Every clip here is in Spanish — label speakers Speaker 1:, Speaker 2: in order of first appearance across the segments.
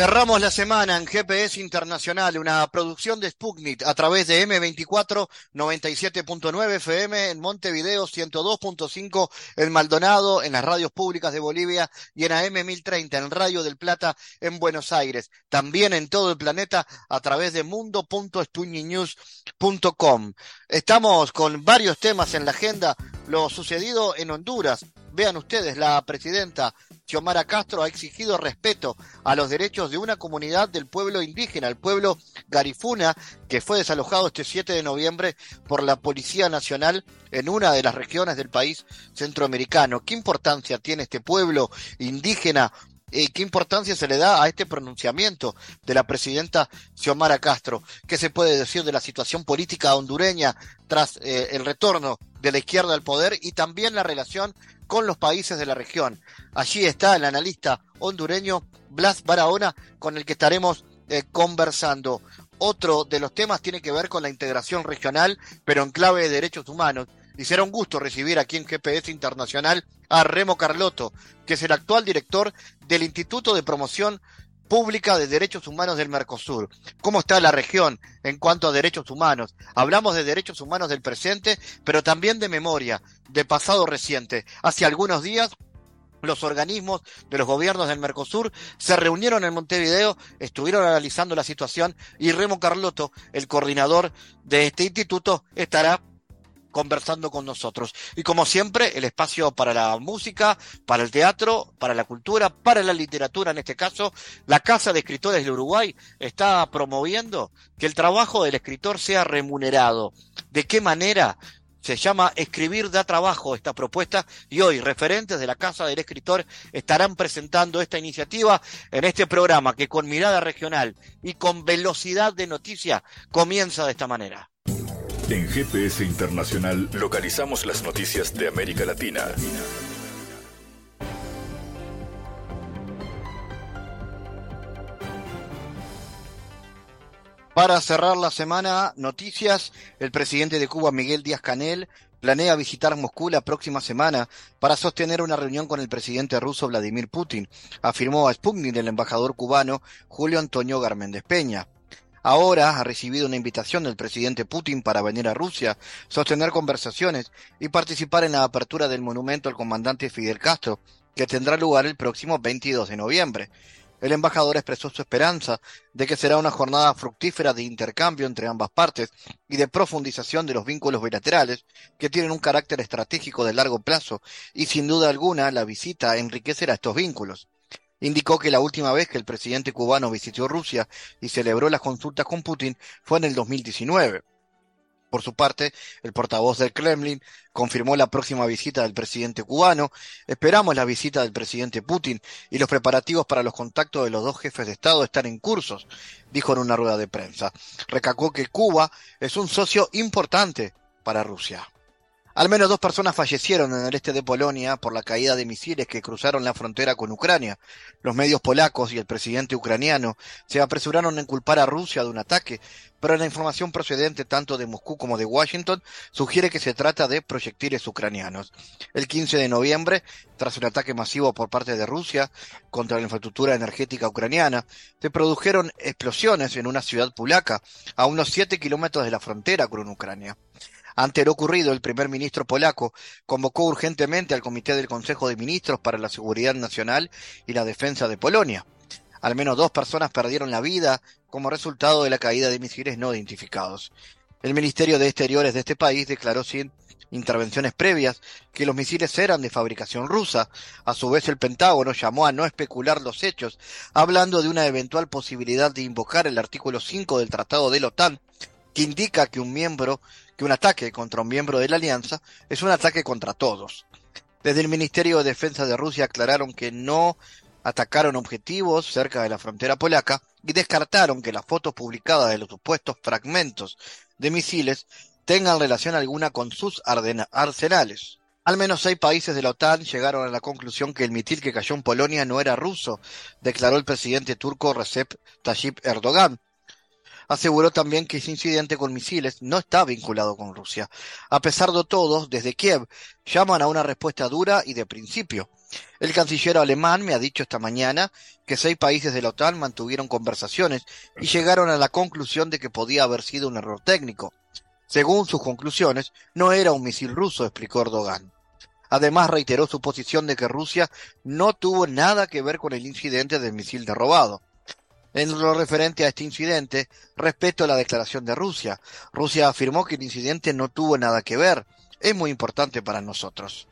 Speaker 1: Cerramos la semana en GPS Internacional, una producción de Sputnik a través de M24 97.9 FM en Montevideo 102.5 en Maldonado, en las radios públicas de Bolivia y en AM 1030 en Radio del Plata en Buenos Aires. También en todo el planeta a través de mundo.sputniknews.com. Estamos con varios temas en la agenda, lo sucedido en Honduras. Vean ustedes, la presidenta Xiomara Castro ha exigido respeto a los derechos de una comunidad del pueblo indígena, el pueblo Garifuna, que fue desalojado este 7 de noviembre por la Policía Nacional en una de las regiones del país centroamericano. ¿Qué importancia tiene este pueblo indígena y qué importancia se le da a este pronunciamiento de la presidenta Xiomara Castro. ¿Qué se puede decir de la situación política hondureña tras eh, el retorno de la izquierda al poder y también la relación con los países de la región? Allí está el analista hondureño Blas Barahona con el que estaremos eh, conversando. Otro de los temas tiene que ver con la integración regional, pero en clave de derechos humanos. Y un gusto recibir aquí en GPS Internacional a Remo Carlotto, que es el actual director del Instituto de Promoción Pública de Derechos Humanos del Mercosur. ¿Cómo está la región en cuanto a derechos humanos? Hablamos de derechos humanos del presente, pero también de memoria, de pasado reciente. Hace algunos días los organismos de los gobiernos del Mercosur se reunieron en Montevideo, estuvieron analizando la situación y Remo Carlotto, el coordinador de este instituto, estará conversando con nosotros. Y como siempre, el espacio para la música, para el teatro, para la cultura, para la literatura en este caso. La Casa de Escritores del Uruguay está promoviendo que el trabajo del escritor sea remunerado. ¿De qué manera? Se llama Escribir da trabajo esta propuesta y hoy referentes de la Casa del Escritor estarán presentando esta iniciativa en este programa que con mirada regional y con velocidad de noticia comienza de esta manera.
Speaker 2: En GPS Internacional localizamos las noticias de América Latina.
Speaker 1: Para cerrar la semana, noticias, el presidente de Cuba, Miguel Díaz Canel, planea visitar Moscú la próxima semana para sostener una reunión con el presidente ruso Vladimir Putin, afirmó a Sputnik el embajador cubano Julio Antonio Garméndez Peña. Ahora ha recibido una invitación del presidente Putin para venir a Rusia, sostener conversaciones y participar en la apertura del monumento al comandante Fidel Castro, que tendrá lugar el próximo 22 de noviembre. El embajador expresó su esperanza de que será una jornada fructífera de intercambio entre ambas partes y de profundización de los vínculos bilaterales que tienen un carácter estratégico de largo plazo y sin duda alguna la visita enriquecerá estos vínculos indicó que la última vez que el presidente cubano visitó Rusia y celebró las consultas con Putin fue en el 2019. Por su parte, el portavoz del Kremlin confirmó la próxima visita del presidente cubano. Esperamos la visita del presidente Putin y los preparativos para los contactos de los dos jefes de Estado están en cursos, dijo en una rueda de prensa. Recalcó que Cuba es un socio importante para Rusia. Al menos dos personas fallecieron en el este de Polonia por la caída de misiles que cruzaron la frontera con Ucrania. Los medios polacos y el presidente ucraniano se apresuraron en culpar a Rusia de un ataque, pero la información procedente tanto de Moscú como de Washington sugiere que se trata de proyectiles ucranianos. El 15 de noviembre, tras un ataque masivo por parte de Rusia contra la infraestructura energética ucraniana, se produjeron explosiones en una ciudad polaca a unos 7 kilómetros de la frontera con Ucrania. Ante lo ocurrido, el primer ministro polaco convocó urgentemente al Comité del Consejo de Ministros para la Seguridad Nacional y la Defensa de Polonia. Al menos dos personas perdieron la vida como resultado de la caída de misiles no identificados. El Ministerio de Exteriores de este país declaró sin intervenciones previas que los misiles eran de fabricación rusa. A su vez, el Pentágono llamó a no especular los hechos, hablando de una eventual posibilidad de invocar el artículo 5 del Tratado de la OTAN, que indica que un miembro que un ataque contra un miembro de la alianza es un ataque contra todos. Desde el Ministerio de Defensa de Rusia aclararon que no atacaron objetivos cerca de la frontera polaca y descartaron que las fotos publicadas de los supuestos fragmentos de misiles tengan relación alguna con sus arsenales. Al menos seis países de la OTAN llegaron a la conclusión que el misil que cayó en Polonia no era ruso, declaró el presidente turco Recep Tayyip Erdogan, Aseguró también que ese incidente con misiles no está vinculado con Rusia. A pesar de todo, desde Kiev llaman a una respuesta dura y de principio. El canciller alemán me ha dicho esta mañana que seis países de la OTAN mantuvieron conversaciones y llegaron a la conclusión de que podía haber sido un error técnico. Según sus conclusiones, no era un misil ruso, explicó Erdogan. Además, reiteró su posición de que Rusia no tuvo nada que ver con el incidente del misil derrobado. En lo referente a este incidente, respeto la declaración de Rusia. Rusia afirmó que el incidente no tuvo nada que ver. Es muy importante para nosotros.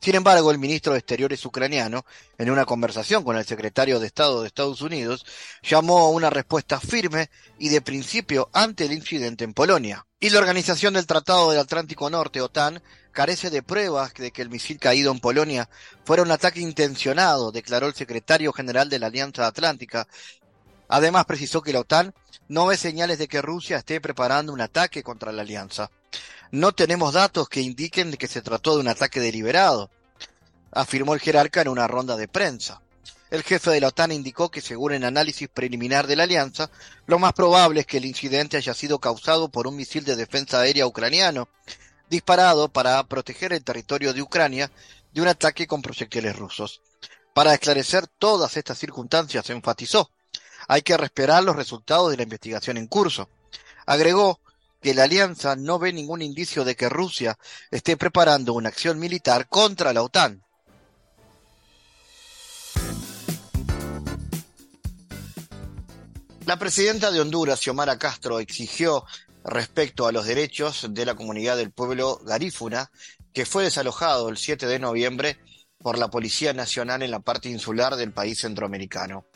Speaker 1: Sin embargo, el ministro de Exteriores ucraniano, en una conversación con el secretario de Estado de Estados Unidos, llamó a una respuesta firme y de principio ante el incidente en Polonia. Y la Organización del Tratado del Atlántico Norte, OTAN, carece de pruebas de que el misil caído en Polonia fuera un ataque intencionado, declaró el secretario general de la Alianza Atlántica. Además, precisó que la OTAN no ve señales de que Rusia esté preparando un ataque contra la alianza. No tenemos datos que indiquen que se trató de un ataque deliberado, afirmó el jerarca en una ronda de prensa. El jefe de la OTAN indicó que según el análisis preliminar de la alianza, lo más probable es que el incidente haya sido causado por un misil de defensa aérea ucraniano, disparado para proteger el territorio de Ucrania de un ataque con proyectiles rusos. Para esclarecer todas estas circunstancias, enfatizó, hay que esperar los resultados de la investigación en curso. Agregó que la alianza no ve ningún indicio de que Rusia esté preparando una acción militar contra la OTAN. La presidenta de Honduras, Xiomara Castro, exigió respecto a los derechos de la comunidad del pueblo garífuna, que fue desalojado el 7 de noviembre por la Policía Nacional en la parte insular del país centroamericano.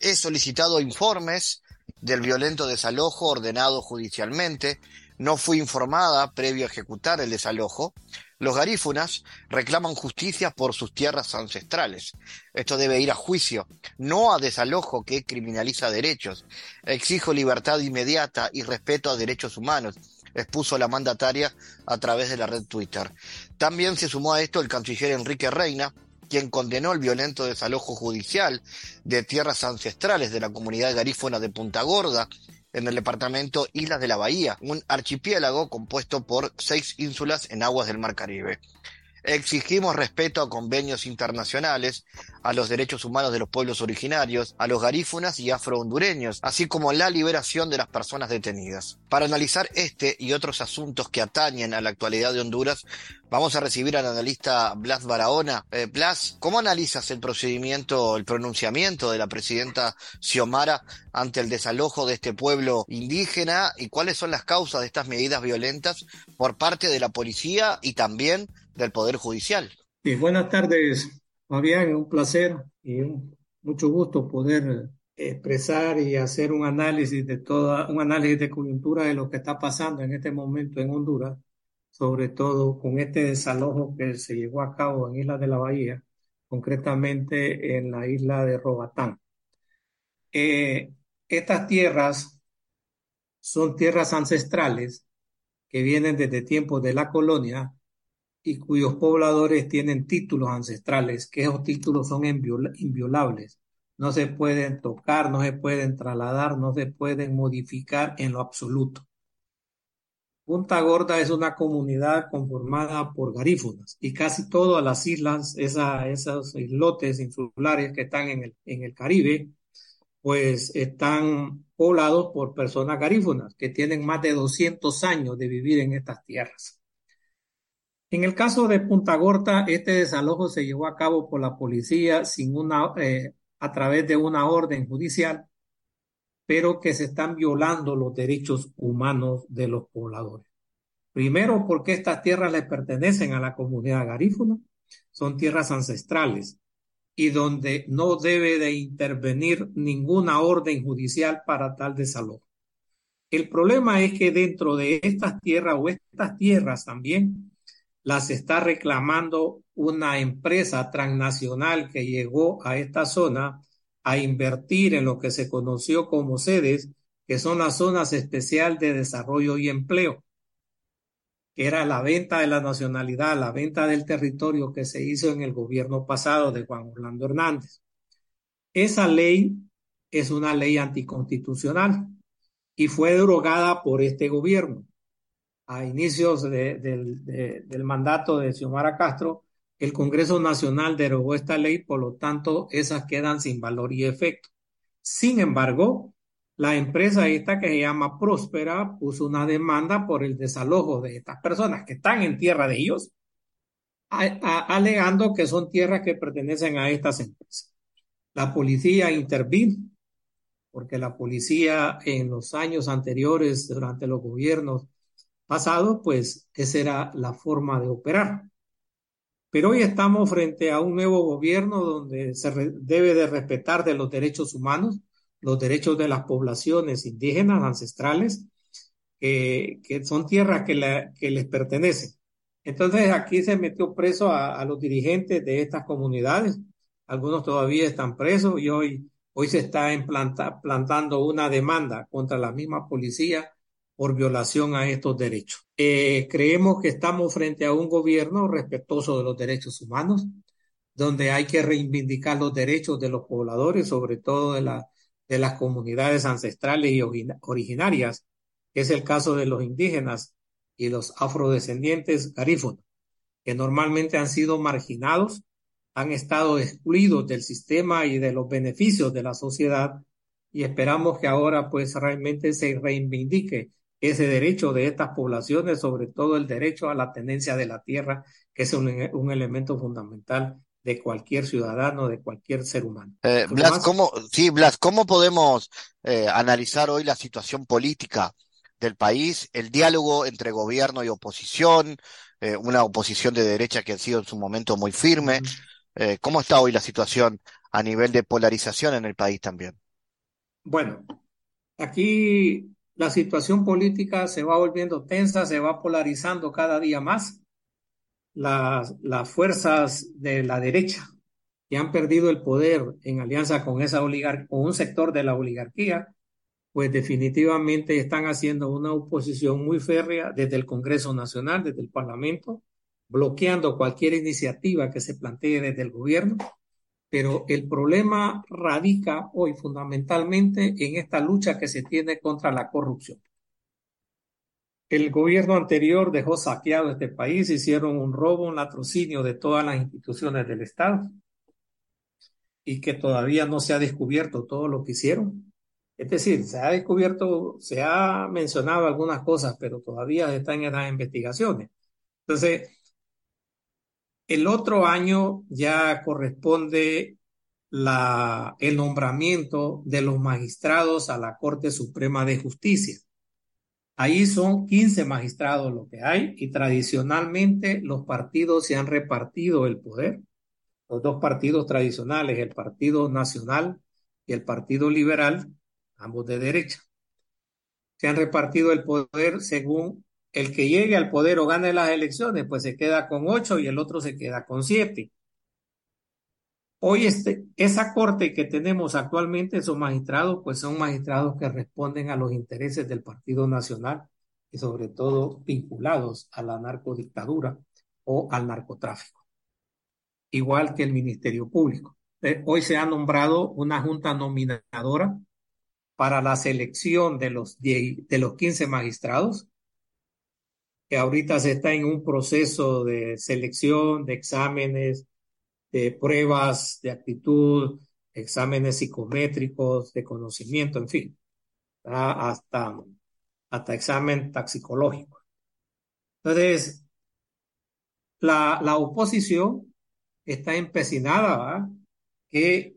Speaker 1: He solicitado informes del violento desalojo ordenado judicialmente, no fui informada previo a ejecutar el desalojo. Los garífunas reclaman justicia por sus tierras ancestrales. Esto debe ir a juicio, no a desalojo que criminaliza derechos. Exijo libertad inmediata y respeto a derechos humanos, expuso la mandataria a través de la red Twitter. También se sumó a esto el canciller Enrique Reina, quien condenó el violento desalojo judicial de tierras ancestrales de la comunidad garífuna de Punta Gorda en el departamento Islas de la Bahía, un archipiélago compuesto por seis ínsulas en aguas del Mar Caribe. Exigimos respeto a convenios internacionales, a los derechos humanos de los pueblos originarios, a los garífunas y afrohondureños, así como la liberación de las personas detenidas. Para analizar este y otros asuntos que atañen a la actualidad de Honduras, vamos a recibir al analista Blas Barahona. Eh, Blas, ¿cómo analizas el procedimiento, el pronunciamiento de la presidenta Xiomara ante el desalojo de este pueblo indígena y cuáles son las causas de estas medidas violentas por parte de la policía y también del Poder Judicial.
Speaker 3: Buenas tardes, Fabián. Un placer y un, mucho gusto poder expresar y hacer un análisis de toda, un análisis de coyuntura de lo que está pasando en este momento en Honduras, sobre todo con este desalojo que se llevó a cabo en Isla de la Bahía, concretamente en la isla de Robatán. Eh, estas tierras son tierras ancestrales que vienen desde tiempos de la colonia y cuyos pobladores tienen títulos ancestrales, que esos títulos son inviolables. No se pueden tocar, no se pueden trasladar, no se pueden modificar en lo absoluto. Punta Gorda es una comunidad conformada por garífunas y casi todas las islas, esos islotes insulares que están en el, en el Caribe, pues están poblados por personas garífunas que tienen más de 200 años de vivir en estas tierras. En el caso de Punta Gorda, este desalojo se llevó a cabo por la policía sin una, eh, a través de una orden judicial, pero que se están violando los derechos humanos de los pobladores. Primero, porque estas tierras le pertenecen a la comunidad garífuna, son tierras ancestrales y donde no debe de intervenir ninguna orden judicial para tal desalojo. El problema es que dentro de estas tierras o estas tierras también las está reclamando una empresa transnacional que llegó a esta zona a invertir en lo que se conoció como sedes, que son las zonas especial de desarrollo y empleo, que era la venta de la nacionalidad, la venta del territorio que se hizo en el gobierno pasado de Juan Orlando Hernández. Esa ley es una ley anticonstitucional y fue derogada por este gobierno. A inicios del mandato de Xiomara Castro, el Congreso Nacional derogó esta ley, por lo tanto, esas quedan sin valor y efecto. Sin embargo, la empresa esta que se llama Próspera puso una demanda por el desalojo de estas personas que están en tierra de ellos, alegando que son tierras que pertenecen a estas empresas. La policía intervino porque la policía en los años anteriores, durante los gobiernos pasados, pues esa era la forma de operar. Pero hoy estamos frente a un nuevo gobierno donde se debe de respetar de los derechos humanos, los derechos de las poblaciones indígenas ancestrales, que son tierras que, les pertenecen. Entonces aquí se metió preso a, los dirigentes de estas comunidades. Algunos todavía están presos y hoy, hoy se está plantando una demanda contra la misma policía por violación a estos derechos. Eh, creemos que estamos frente a un gobierno respetuoso de los derechos humanos, donde hay que reivindicar los derechos de los pobladores, sobre todo de, la, de las comunidades ancestrales y originarias, que es el caso de los indígenas y los afrodescendientes garífonos, que normalmente han sido marginados, han estado excluidos del sistema y de los beneficios de la sociedad y esperamos que ahora pues realmente se reivindique ese derecho de estas poblaciones, sobre todo el derecho a la tenencia de la tierra, que es un, elemento fundamental de cualquier ciudadano, de cualquier ser humano.
Speaker 1: Eh, Blas, ¿cómo, sí, Blas, ¿cómo podemos eh, analizar hoy la situación política del país, el diálogo entre gobierno y oposición, eh, una oposición de derecha que ha sido en su momento muy firme? ¿Cómo está hoy la situación a nivel de polarización en el país también?
Speaker 3: Bueno, aquí la situación política se va volviendo tensa, se va polarizando cada día más. Las, fuerzas de la derecha que han perdido el poder en alianza con, esa oligar con un sector de la oligarquía, pues definitivamente están haciendo una oposición muy férrea desde el Congreso Nacional, desde el Parlamento, bloqueando cualquier iniciativa que se plantee desde el gobierno pero el problema radica hoy fundamentalmente en esta lucha que se tiene contra la corrupción. El gobierno anterior dejó saqueado este país, hicieron un robo, un latrocinio de todas las instituciones del Estado y que todavía no se ha descubierto todo lo que hicieron. Es decir, se ha descubierto, se ha mencionado algunas cosas, pero todavía están en las investigaciones. Entonces, el otro año ya corresponde la, el nombramiento de los magistrados a la Corte Suprema de Justicia. Ahí son 15 magistrados lo que hay y tradicionalmente los partidos se han repartido el poder. Los dos partidos tradicionales, el Partido Nacional y el Partido Liberal, ambos de derecha, se han repartido el poder según el que llegue al poder o gane las elecciones, pues se queda con ocho y el otro se queda con siete. Hoy este, esa corte que tenemos actualmente, esos magistrados, pues son magistrados que responden a los intereses del Partido Nacional y sobre todo vinculados a la narcodictadura o al narcotráfico, igual que el Ministerio Público. Eh, hoy se ha nombrado una junta nominadora para la selección de los, de los 15 magistrados que ahorita se está en un proceso de selección, de exámenes, de pruebas de actitud, exámenes psicométricos, de conocimiento, en fin, hasta, hasta examen taxicológico. Entonces, la, la oposición está empecinada que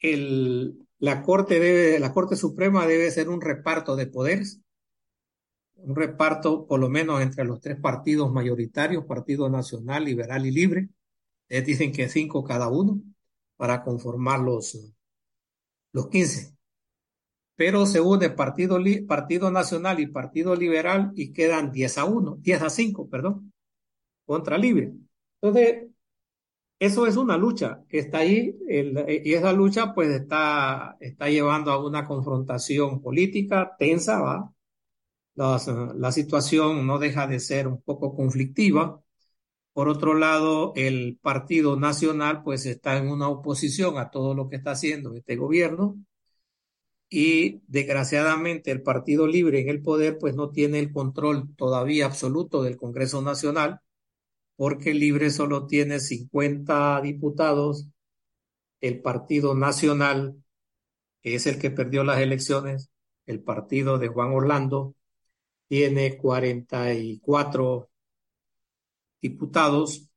Speaker 3: el, la Corte debe, la Corte Suprema debe ser un reparto de poderes un reparto por lo menos entre los tres partidos mayoritarios, Partido Nacional, Liberal y Libre. Ellos dicen que cinco cada uno para conformar los, los 15. Pero se une Partido, Partido Nacional y Partido Liberal y quedan 10 a 1, 10 a 5, perdón, contra Libre. Entonces, eso es una lucha que está ahí y esa lucha pues está, está llevando a una confrontación política tensa, ¿va? La situación no deja de ser un poco conflictiva. Por otro lado, el Partido Nacional pues está en una oposición a todo lo que está haciendo este gobierno y desgraciadamente el Partido Libre en el poder pues no tiene el control todavía absoluto del Congreso Nacional porque Libre solo tiene 50 diputados, el Partido Nacional, que es el que perdió las elecciones, el partido de Juan Orlando, tiene 44 diputados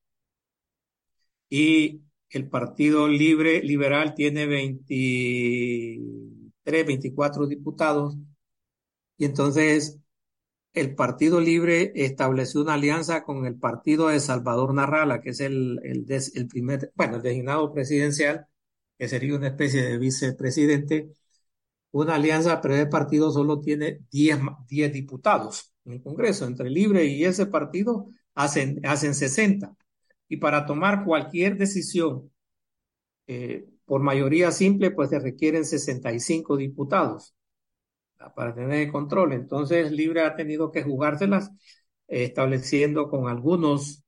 Speaker 3: y el Partido Libre Liberal tiene 23, 24 diputados. Y entonces el Partido Libre estableció una alianza con el Partido de Salvador Narrala, que es el, el, el primer, bueno, el designado presidencial, que sería una especie de vicepresidente. Una alianza, pero el partido solo tiene 10, 10 diputados en el Congreso. Entre Libre y ese partido hacen, hacen 60. Y para tomar cualquier decisión eh, por mayoría simple, pues se requieren 65 diputados para tener el control. Entonces, Libre ha tenido que jugárselas eh, estableciendo con algunos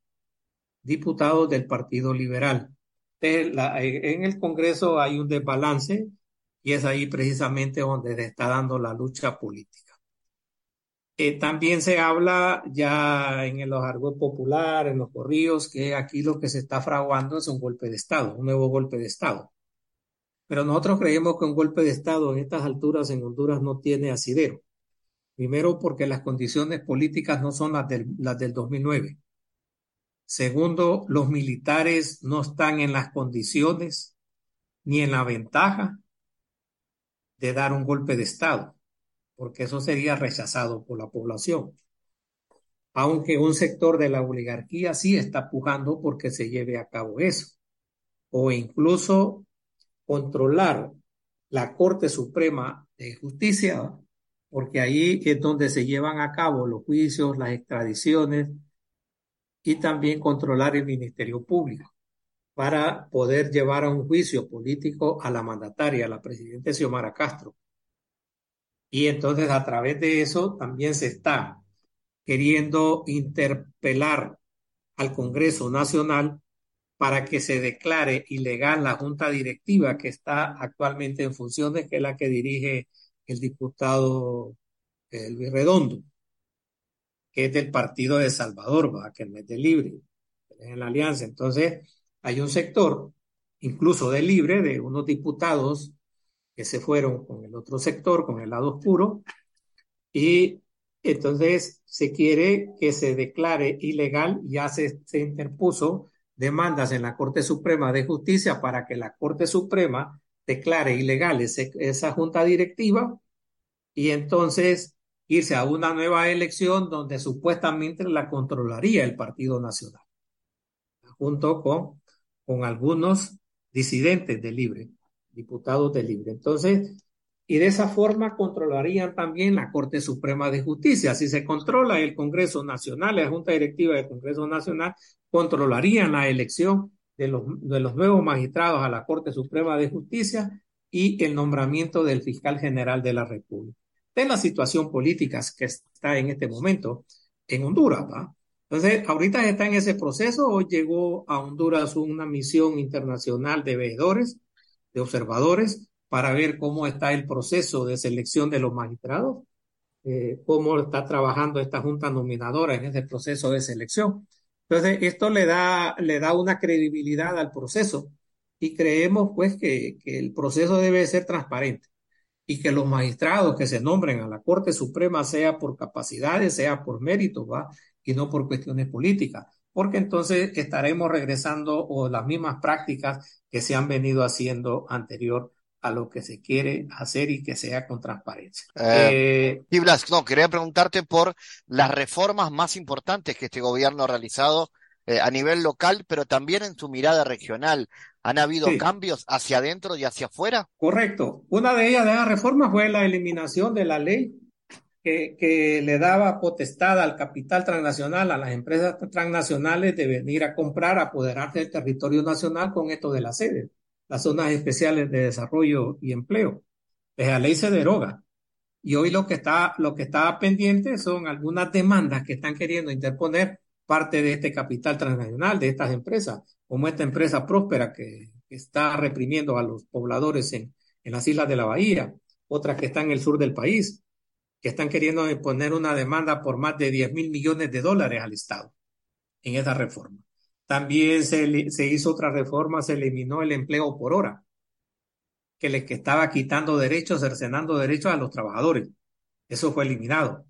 Speaker 3: diputados del Partido Liberal. en el Congreso hay un desbalance y es ahí precisamente donde se está dando la lucha política. Eh, también se habla ya en los argot popular, en los corridos, que aquí lo que se está fraguando es un golpe de Estado, un nuevo golpe de Estado. Pero nosotros creemos que un golpe de Estado en estas alturas en Honduras no tiene asidero. Primero, porque las condiciones políticas no son las del, las del 2009. Segundo, los militares no están en las condiciones ni en la ventaja de dar un golpe de Estado, porque eso sería rechazado por la población. Aunque un sector de la oligarquía sí está pujando porque se lleve a cabo eso. O incluso controlar la Corte Suprema de Justicia, porque ahí es donde se llevan a cabo los juicios, las extradiciones y también controlar el Ministerio Público para poder llevar a un juicio político a la mandataria, a la presidenta Xiomara Castro. Y entonces a través de eso también se está queriendo interpelar al Congreso Nacional para que se declare ilegal la junta directiva que está actualmente en funciones, que es la que dirige el diputado eh, Luis Redondo, que es del partido de Salvador, ¿va? que no es de Libre, en la alianza. Entonces, hay un sector, incluso de Libre, de unos diputados que se fueron con el otro sector, con el lado oscuro, y entonces se quiere que se declare ilegal, ya se, interpuso demandas en la Corte Suprema de Justicia para que la Corte Suprema declare ilegal esa junta directiva y entonces irse a una nueva elección donde supuestamente la controlaría el Partido Nacional, junto con, con algunos disidentes de Libre, diputados de Libre. Entonces, y de esa forma controlarían también la Corte Suprema de Justicia. Si se controla el Congreso Nacional, la Junta Directiva del Congreso Nacional, controlarían la elección de los, de los nuevos magistrados a la Corte Suprema de Justicia y el nombramiento del fiscal general de la República. De la situación política que está en este momento en Honduras, ¿va? Entonces, ahorita está en ese proceso. Hoy llegó a Honduras una misión internacional de veedores, de observadores, para ver cómo está el proceso de selección de los magistrados, eh, cómo está trabajando esta junta nominadora en ese proceso de selección. Entonces, esto le da, le da una credibilidad al proceso y creemos pues que, que el proceso debe ser transparente y que los magistrados que se nombren a la Corte Suprema sea por capacidades, sea por méritos, ¿va? Y no por cuestiones políticas, porque entonces estaremos regresando a las mismas prácticas que se han venido haciendo anterior a lo que se quiere hacer y que sea con transparencia.
Speaker 1: Eh, y Blas, no, quería preguntarte por las reformas más importantes que este gobierno ha realizado eh, a nivel local, pero también en su mirada regional. ¿Han habido cambios hacia adentro y hacia afuera?
Speaker 3: Correcto. Una de ellas de las reformas fue la eliminación de la ley que, que, le daba potestad al capital transnacional, a las empresas transnacionales de venir a comprar, a apoderarse del territorio nacional con esto de la sede las zonas especiales de desarrollo y empleo. La ley se deroga. Y hoy lo que está, lo que está pendiente son algunas demandas que están queriendo interponer parte de este capital transnacional, de estas empresas, como esta empresa próspera que, está reprimiendo a los pobladores en, en las islas de la bahía, otras que están en el sur del país, que están queriendo poner una demanda por más de 10 mil millones de dólares al Estado en esa reforma. También se, se hizo otra reforma, se eliminó el empleo por hora, que les que estaba quitando derechos, cercenando derechos a los trabajadores. Eso fue eliminado,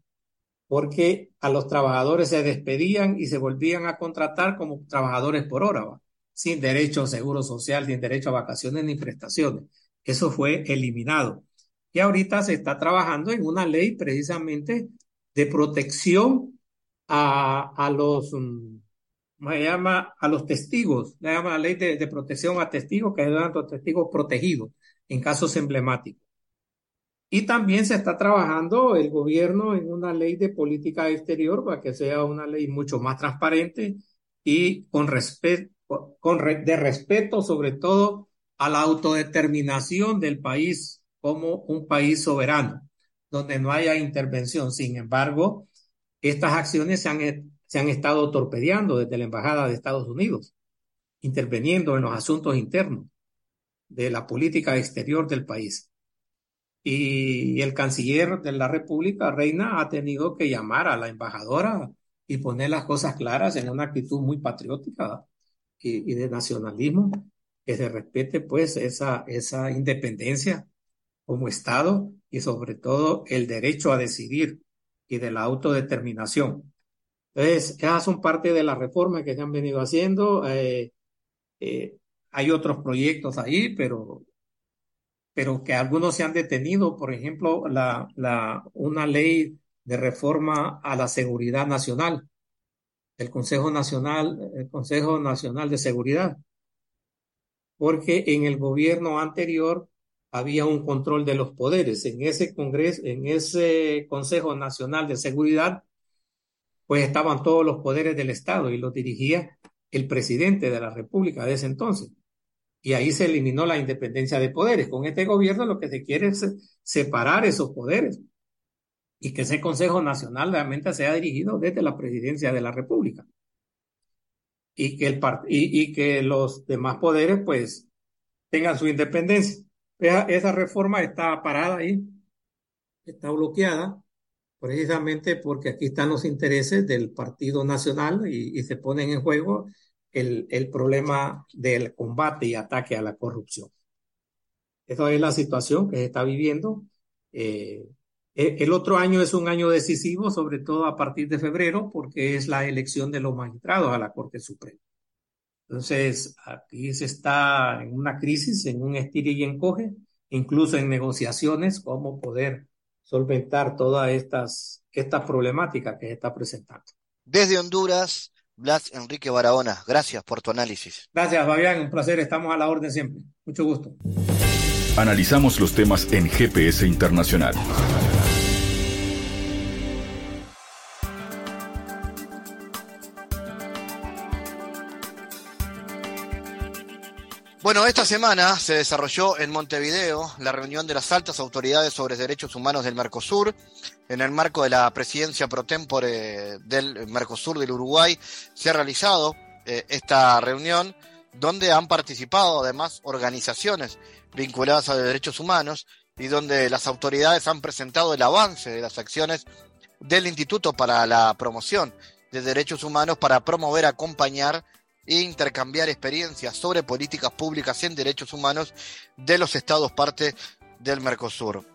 Speaker 3: porque a los trabajadores se despedían y se volvían a contratar como trabajadores por hora, sin derecho a seguro social, sin derecho a vacaciones ni prestaciones. Eso fue eliminado. Y ahorita se está trabajando en una ley precisamente de protección a, a los, mm, llama, a los testigos, se llama la ley de, protección a testigos, que ayudan a los testigos protegidos en casos emblemáticos. Y también se está trabajando el gobierno en una ley de política exterior para que sea una ley mucho más transparente y con respeto, con, de respeto sobre todo a la autodeterminación del país como un país soberano, donde no haya intervención. Sin embargo, estas acciones se han, se han estado torpedeando desde la Embajada de Estados Unidos, interviniendo en los asuntos internos de la política exterior del país. Y el canciller de la República, Reina, ha tenido que llamar a la embajadora y poner las cosas claras en una actitud muy patriótica y, y de nacionalismo, que se respete pues esa, esa independencia como Estado y sobre todo el derecho a decidir y de la autodeterminación. Entonces, esas son parte de las reformas que se han venido haciendo. Eh, eh, hay otros proyectos ahí, pero, pero que algunos se han detenido. Por ejemplo, la, la, una ley de reforma a la seguridad nacional, el Consejo Nacional, el Consejo Nacional de Seguridad, porque en el gobierno anterior había un control de los poderes. En ese Congreso, en ese Consejo Nacional de Seguridad, pues estaban todos los poderes del Estado y los dirigía el presidente de la República de ese entonces. Y ahí se eliminó la independencia de poderes. Con este gobierno lo que se quiere es separar esos poderes y que ese Consejo Nacional realmente sea dirigido desde la presidencia de la República. Y que, el y, y que los demás poderes pues tengan su independencia. Esa, reforma está parada ahí, está bloqueada, precisamente porque aquí están los intereses del Partido Nacional y, se ponen en juego el, el, problema del combate y ataque a la corrupción. Esa es la situación que se está viviendo. Eh, e, el otro año es un año decisivo, sobre todo a partir de febrero, porque es la elección de los magistrados a la Corte Suprema. Entonces, aquí se está en una crisis, en un estire y encoge, incluso en negociaciones, cómo poder solventar toda estas, esta problemática que se está presentando.
Speaker 1: Desde Honduras, Blas Enrique Barahona, gracias por tu análisis.
Speaker 3: Gracias, Fabián, un placer, estamos a la orden siempre. Mucho gusto.
Speaker 2: Analizamos los temas en GPS Internacional.
Speaker 1: Bueno, esta semana se desarrolló en Montevideo la reunión de las altas autoridades sobre derechos humanos del Mercosur. En el marco de la presidencia pro tempore del Mercosur del Uruguay se ha realizado eh, esta reunión donde han participado además organizaciones vinculadas a derechos humanos y donde las autoridades han presentado el avance de las acciones del Instituto para la Promoción de Derechos Humanos para promover, acompañar e intercambiar experiencias sobre políticas públicas en derechos humanos de los estados parte del Mercosur.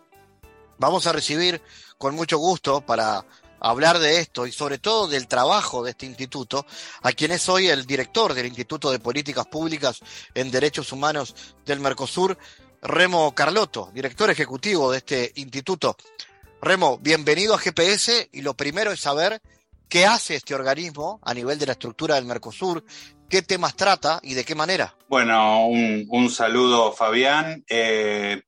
Speaker 1: Vamos a recibir con mucho gusto para hablar de esto y sobre todo del trabajo de este instituto, a quien es hoy el director del Instituto de Políticas Públicas en Derechos Humanos del Mercosur, Remo Carlotto, director ejecutivo de este instituto. Remo, bienvenido a GPS y lo primero es saber qué hace este organismo a nivel de la estructura del Mercosur, qué temas trata y de qué manera.
Speaker 4: Bueno, un, saludo Fabián. Eh,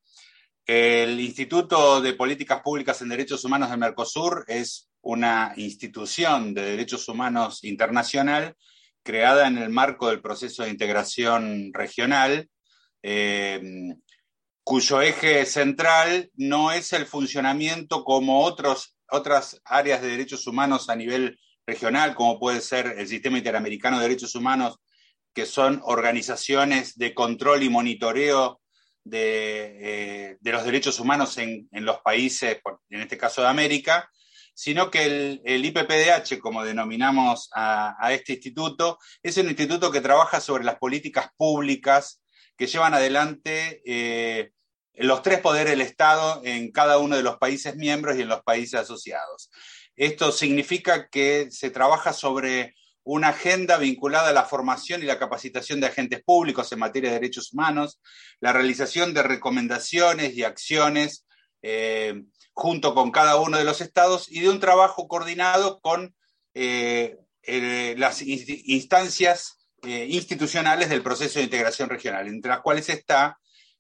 Speaker 4: el Instituto de Políticas Públicas en Derechos Humanos del Mercosur es una institución de derechos humanos internacional creada en el marco del proceso de integración regional, eh, cuyo eje central no es el funcionamiento como otros, otras áreas de derechos humanos a nivel regional, como puede ser el Sistema Interamericano de Derechos Humanos, que son organizaciones de control y monitoreo de, los derechos humanos en, los países, en este caso de América, sino que el, IPPDH, como denominamos a, este instituto, es un instituto que trabaja sobre las políticas públicas que llevan adelante eh, los tres poderes del Estado en cada uno de los países miembros y en los países asociados. Esto significa que se trabaja sobre una agenda vinculada a la formación y la capacitación de agentes públicos en materia de derechos humanos, la realización de recomendaciones y acciones eh, junto con cada uno de los estados y de un trabajo coordinado con eh, las instancias eh, institucionales del proceso de integración regional, entre las cuales está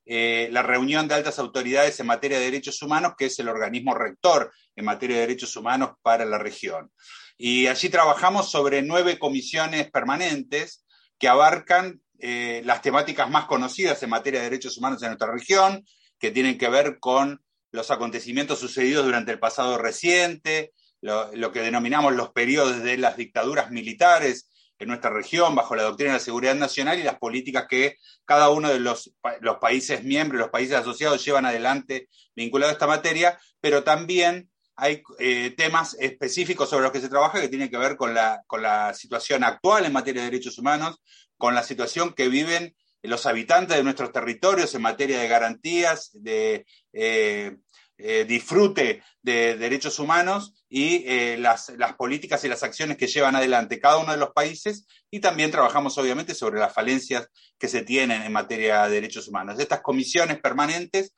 Speaker 4: la reunión de altas autoridades en materia de derechos humanos, que es el organismo rector en materia de derechos humanos para la región. Y allí trabajamos sobre nueve comisiones permanentes que abarcan eh, las temáticas más conocidas en materia de derechos humanos en nuestra región, que tienen que ver con los acontecimientos sucedidos durante el pasado reciente, lo, que denominamos los periodos de las dictaduras militares en nuestra región bajo la doctrina de la seguridad nacional y las políticas que cada uno de los, países miembros, los países asociados llevan adelante vinculado a esta materia, pero también hay eh, temas específicos sobre los que se trabaja que tienen que ver con la, con la situación actual en materia de derechos humanos, con la situación que viven los habitantes de nuestros territorios en materia de garantías, de eh, eh, disfrute de derechos humanos y las, las, políticas y las acciones que llevan adelante cada uno de los países y también trabajamos obviamente sobre las falencias que se tienen en materia de derechos humanos. Estas comisiones permanentes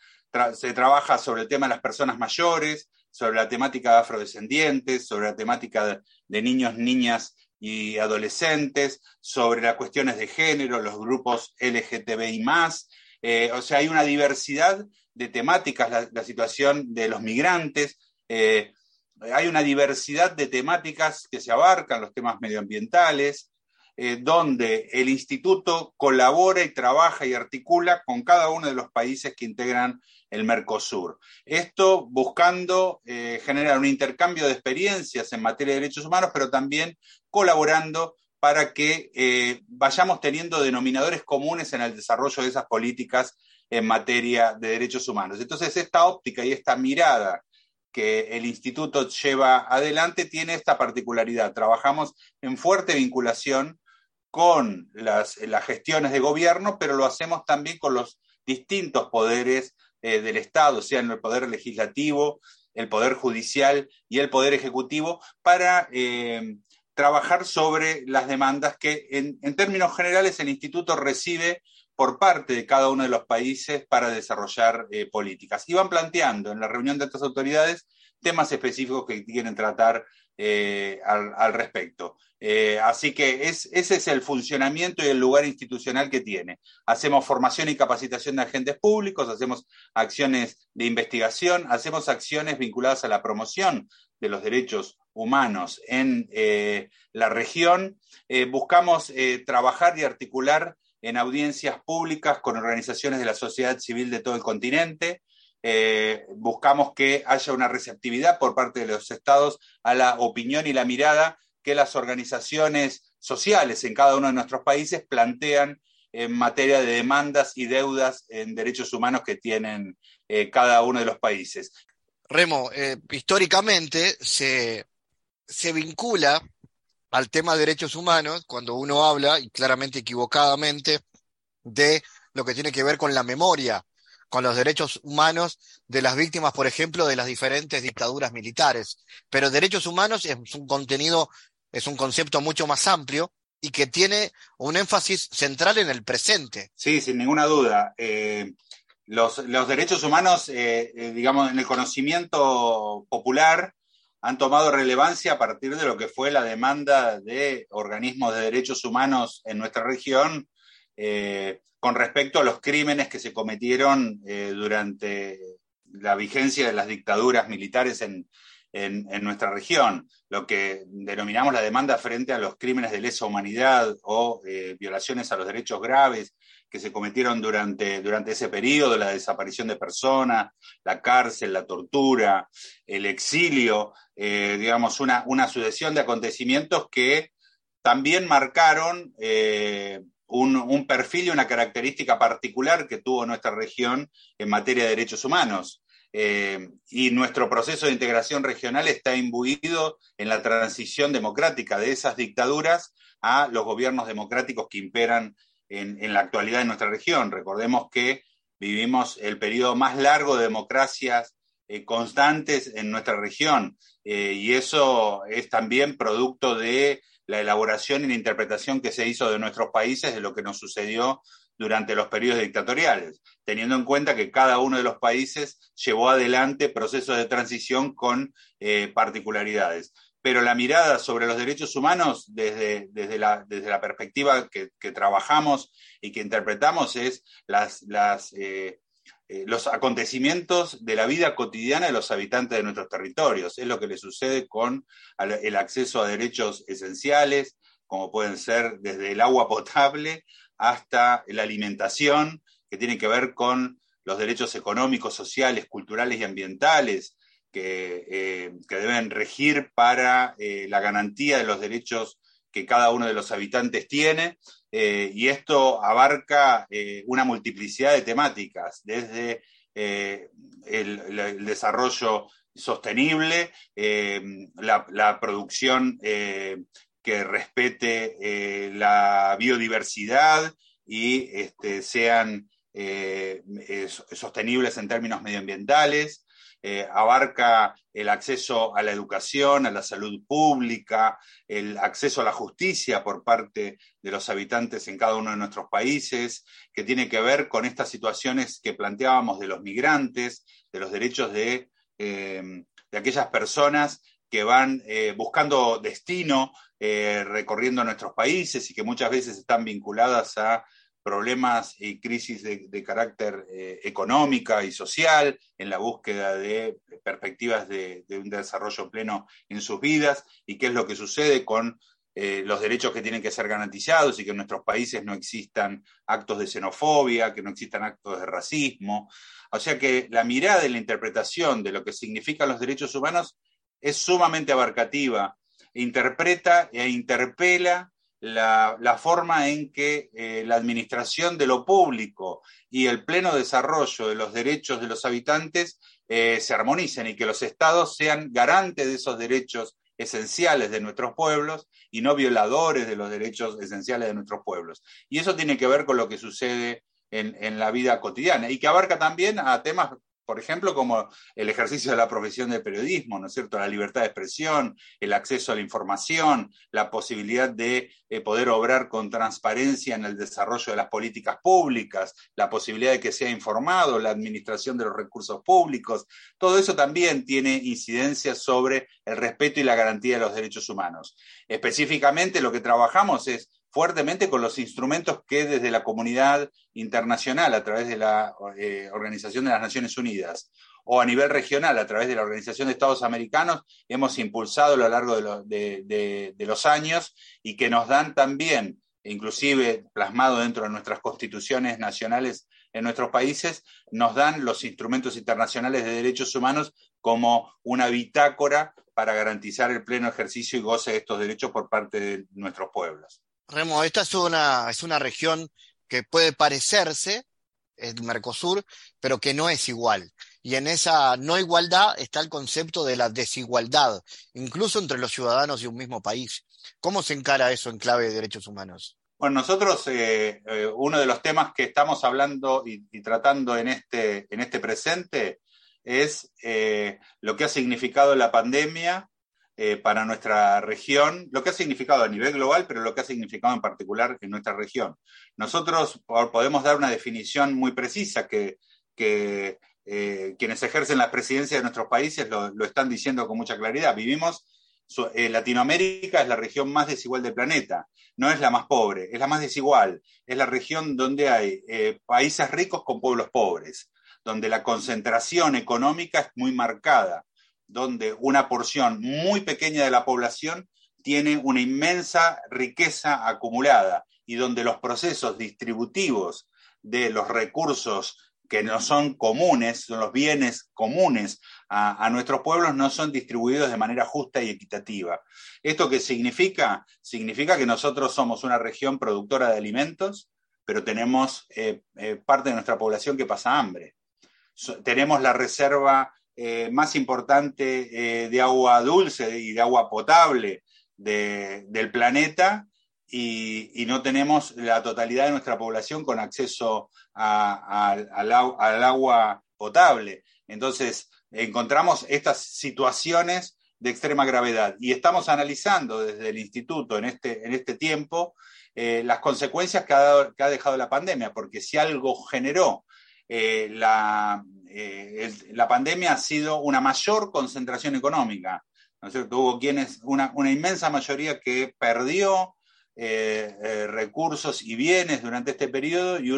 Speaker 4: se trabaja sobre el tema de las personas mayores, sobre la temática de afrodescendientes, sobre la temática de, niños, niñas y adolescentes, sobre las cuestiones de género, los grupos LGTBI eh, o sea, hay una diversidad de temáticas, la, situación de los migrantes, eh, hay una diversidad de temáticas que se abarcan, los temas medioambientales, eh, donde el instituto colabora y trabaja y articula con cada uno de los países que integran el Mercosur. Esto buscando generar un intercambio de experiencias en materia de derechos humanos, pero también colaborando para que eh, vayamos teniendo denominadores comunes en el desarrollo de esas políticas en materia de derechos humanos. Entonces, esta óptica y esta mirada que el instituto lleva adelante tiene esta particularidad. Trabajamos en fuerte vinculación con las, gestiones de gobierno, pero lo hacemos también con los distintos poderes eh, del Estado, sea en el poder legislativo, el poder judicial y el poder ejecutivo, para eh, trabajar sobre las demandas que en, términos generales el instituto recibe por parte de cada uno de los países para desarrollar eh, políticas. Y van planteando en la reunión de estas autoridades temas específicos que quieren tratar al, respecto. Eh, así que ese es el funcionamiento y el lugar institucional que tiene. Hacemos formación y capacitación de agentes públicos, hacemos acciones de investigación, hacemos acciones vinculadas a la promoción de los derechos humanos en eh, la región. Eh, buscamos trabajar y articular en audiencias públicas con organizaciones de la sociedad civil de todo el continente. buscamos que haya una receptividad por parte de los estados a la opinión y la mirada que las organizaciones sociales en cada uno de nuestros países plantean en materia de demandas y deudas en derechos humanos que tienen eh, cada uno de los países.
Speaker 1: Remo, eh, históricamente se, se vincula al tema de derechos humanos cuando uno habla, y claramente equivocadamente, de lo que tiene que ver con la memoria, con los derechos humanos de las víctimas, por ejemplo, de las diferentes dictaduras militares. Pero derechos humanos es un contenido es un concepto mucho más amplio y que tiene un énfasis central en el presente.
Speaker 4: Sí, sin ninguna duda. Eh, los, derechos humanos, eh, eh, digamos, en el conocimiento popular han tomado relevancia a partir de lo que fue la demanda de organismos de derechos humanos en nuestra región con respecto a los crímenes que se cometieron durante la vigencia de las dictaduras militares en, en, nuestra región, lo que denominamos la demanda frente a los crímenes de lesa humanidad o eh, violaciones a los derechos graves que se cometieron durante, durante ese periodo, la desaparición de personas, la cárcel, la tortura, el exilio, eh, digamos, una, una sucesión de acontecimientos que también marcaron eh, un, perfil y una característica particular que tuvo nuestra región en materia de derechos humanos. Eh, y nuestro proceso de integración regional está imbuido en la transición democrática de esas dictaduras a los gobiernos democráticos que imperan en, la actualidad en nuestra región. Recordemos que vivimos el periodo más largo de democracias eh, constantes en nuestra región eh, y eso es también producto de la elaboración y la interpretación que se hizo de nuestros países de lo que nos sucedió durante los periodos dictatoriales, teniendo en cuenta que cada uno de los países llevó adelante procesos de transición con eh, particularidades. Pero la mirada sobre los derechos humanos desde, desde, la, desde la, perspectiva que, trabajamos y que interpretamos es las, eh, eh, los acontecimientos de la vida cotidiana de los habitantes de nuestros territorios. Es lo que les sucede con el acceso a derechos esenciales, como pueden ser desde el agua potable hasta la alimentación, que tiene que ver con los derechos económicos, sociales, culturales y ambientales que, eh, deben regir para eh, la garantía de los derechos que cada uno de los habitantes tiene eh, y esto abarca una multiplicidad de temáticas, desde el, desarrollo sostenible, la, producción que respete la biodiversidad y este, sean sostenibles en términos medioambientales, eh, abarca el acceso a la educación, a la salud pública, el acceso a la justicia por parte de los habitantes en cada uno de nuestros países, que tiene que ver con estas situaciones que planteábamos de los migrantes, de los derechos de, eh, aquellas personas que van eh, buscando destino recorriendo nuestros países y que muchas veces están vinculadas a problemas y crisis de, carácter eh, económica y social, en la búsqueda de perspectivas de, un desarrollo pleno en sus vidas y qué es lo que sucede con eh, los derechos que tienen que ser garantizados y que en nuestros países no existan actos de xenofobia, que no existan actos de racismo. O sea que la mirada y la interpretación de lo que significan los derechos humanos es sumamente abarcativa, interpreta e interpela la, forma en que eh, la administración de lo público y el pleno desarrollo de los derechos de los habitantes eh, se armonicen y que los estados sean garantes de esos derechos esenciales de nuestros pueblos y no violadores de los derechos esenciales de nuestros pueblos. Y eso tiene que ver con lo que sucede en, en la vida cotidiana y que abarca también a temas por ejemplo, como el ejercicio de la profesión de periodismo, ¿no es cierto? La libertad de expresión, el acceso a la información, la posibilidad de eh, poder obrar con transparencia en el desarrollo de las políticas públicas, la posibilidad de que sea informado, la administración de los recursos públicos. Todo eso también tiene incidencia sobre el respeto y la garantía de los derechos humanos. Específicamente lo que trabajamos es fuertemente con los instrumentos que desde la comunidad internacional, a través de la eh, Organización de las Naciones Unidas, o a nivel regional, a través de la Organización de Estados Americanos, hemos impulsado a lo largo de, los años y que nos dan también, inclusive plasmado dentro de nuestras constituciones nacionales en nuestros países, nos dan los instrumentos internacionales de derechos humanos como una bitácora para garantizar el pleno ejercicio y goce de estos derechos por parte de nuestros pueblos.
Speaker 1: Remo, esta es una, es una región que puede parecerse, el Mercosur, pero que no es igual. Y en esa no igualdad está el concepto de la desigualdad, incluso entre los ciudadanos de un mismo país. ¿Cómo se encara eso en clave de derechos humanos?
Speaker 4: Bueno, nosotros, eh, eh, uno de los temas que estamos hablando y, tratando en este, en este presente es eh, lo que ha significado la pandemia eh, para nuestra región, lo que ha significado a nivel global, pero lo que ha significado en particular en nuestra región. Nosotros podemos dar una definición muy precisa que, eh, quienes ejercen la presidencia de nuestros países lo, están diciendo con mucha claridad. Vivimos, eh, Latinoamérica es la región más desigual del planeta, no es la más pobre, es la más desigual, es la región donde hay países ricos con pueblos pobres, donde la concentración económica es muy marcada, donde una porción muy pequeña de la población tiene una inmensa riqueza acumulada y donde los procesos distributivos de los recursos que no son comunes, son los bienes comunes a, nuestros pueblos, no son distribuidos de manera justa y equitativa. ¿Esto qué significa? Significa que nosotros somos una región productora de alimentos, pero tenemos eh, eh, parte de nuestra población que pasa hambre. tenemos la reserva eh, más importante de agua dulce y de agua potable del planeta y, no tenemos la totalidad de nuestra población con acceso al, agua potable. Entonces, encontramos estas situaciones de extrema gravedad y estamos analizando desde el instituto en este, en este tiempo eh, las consecuencias que ha, dejado la pandemia, porque si algo generó eh, la, eh, la pandemia ha sido una mayor concentración económica. ¿no? Hubo quienes, una, inmensa mayoría que perdió eh, eh, recursos y bienes durante este periodo y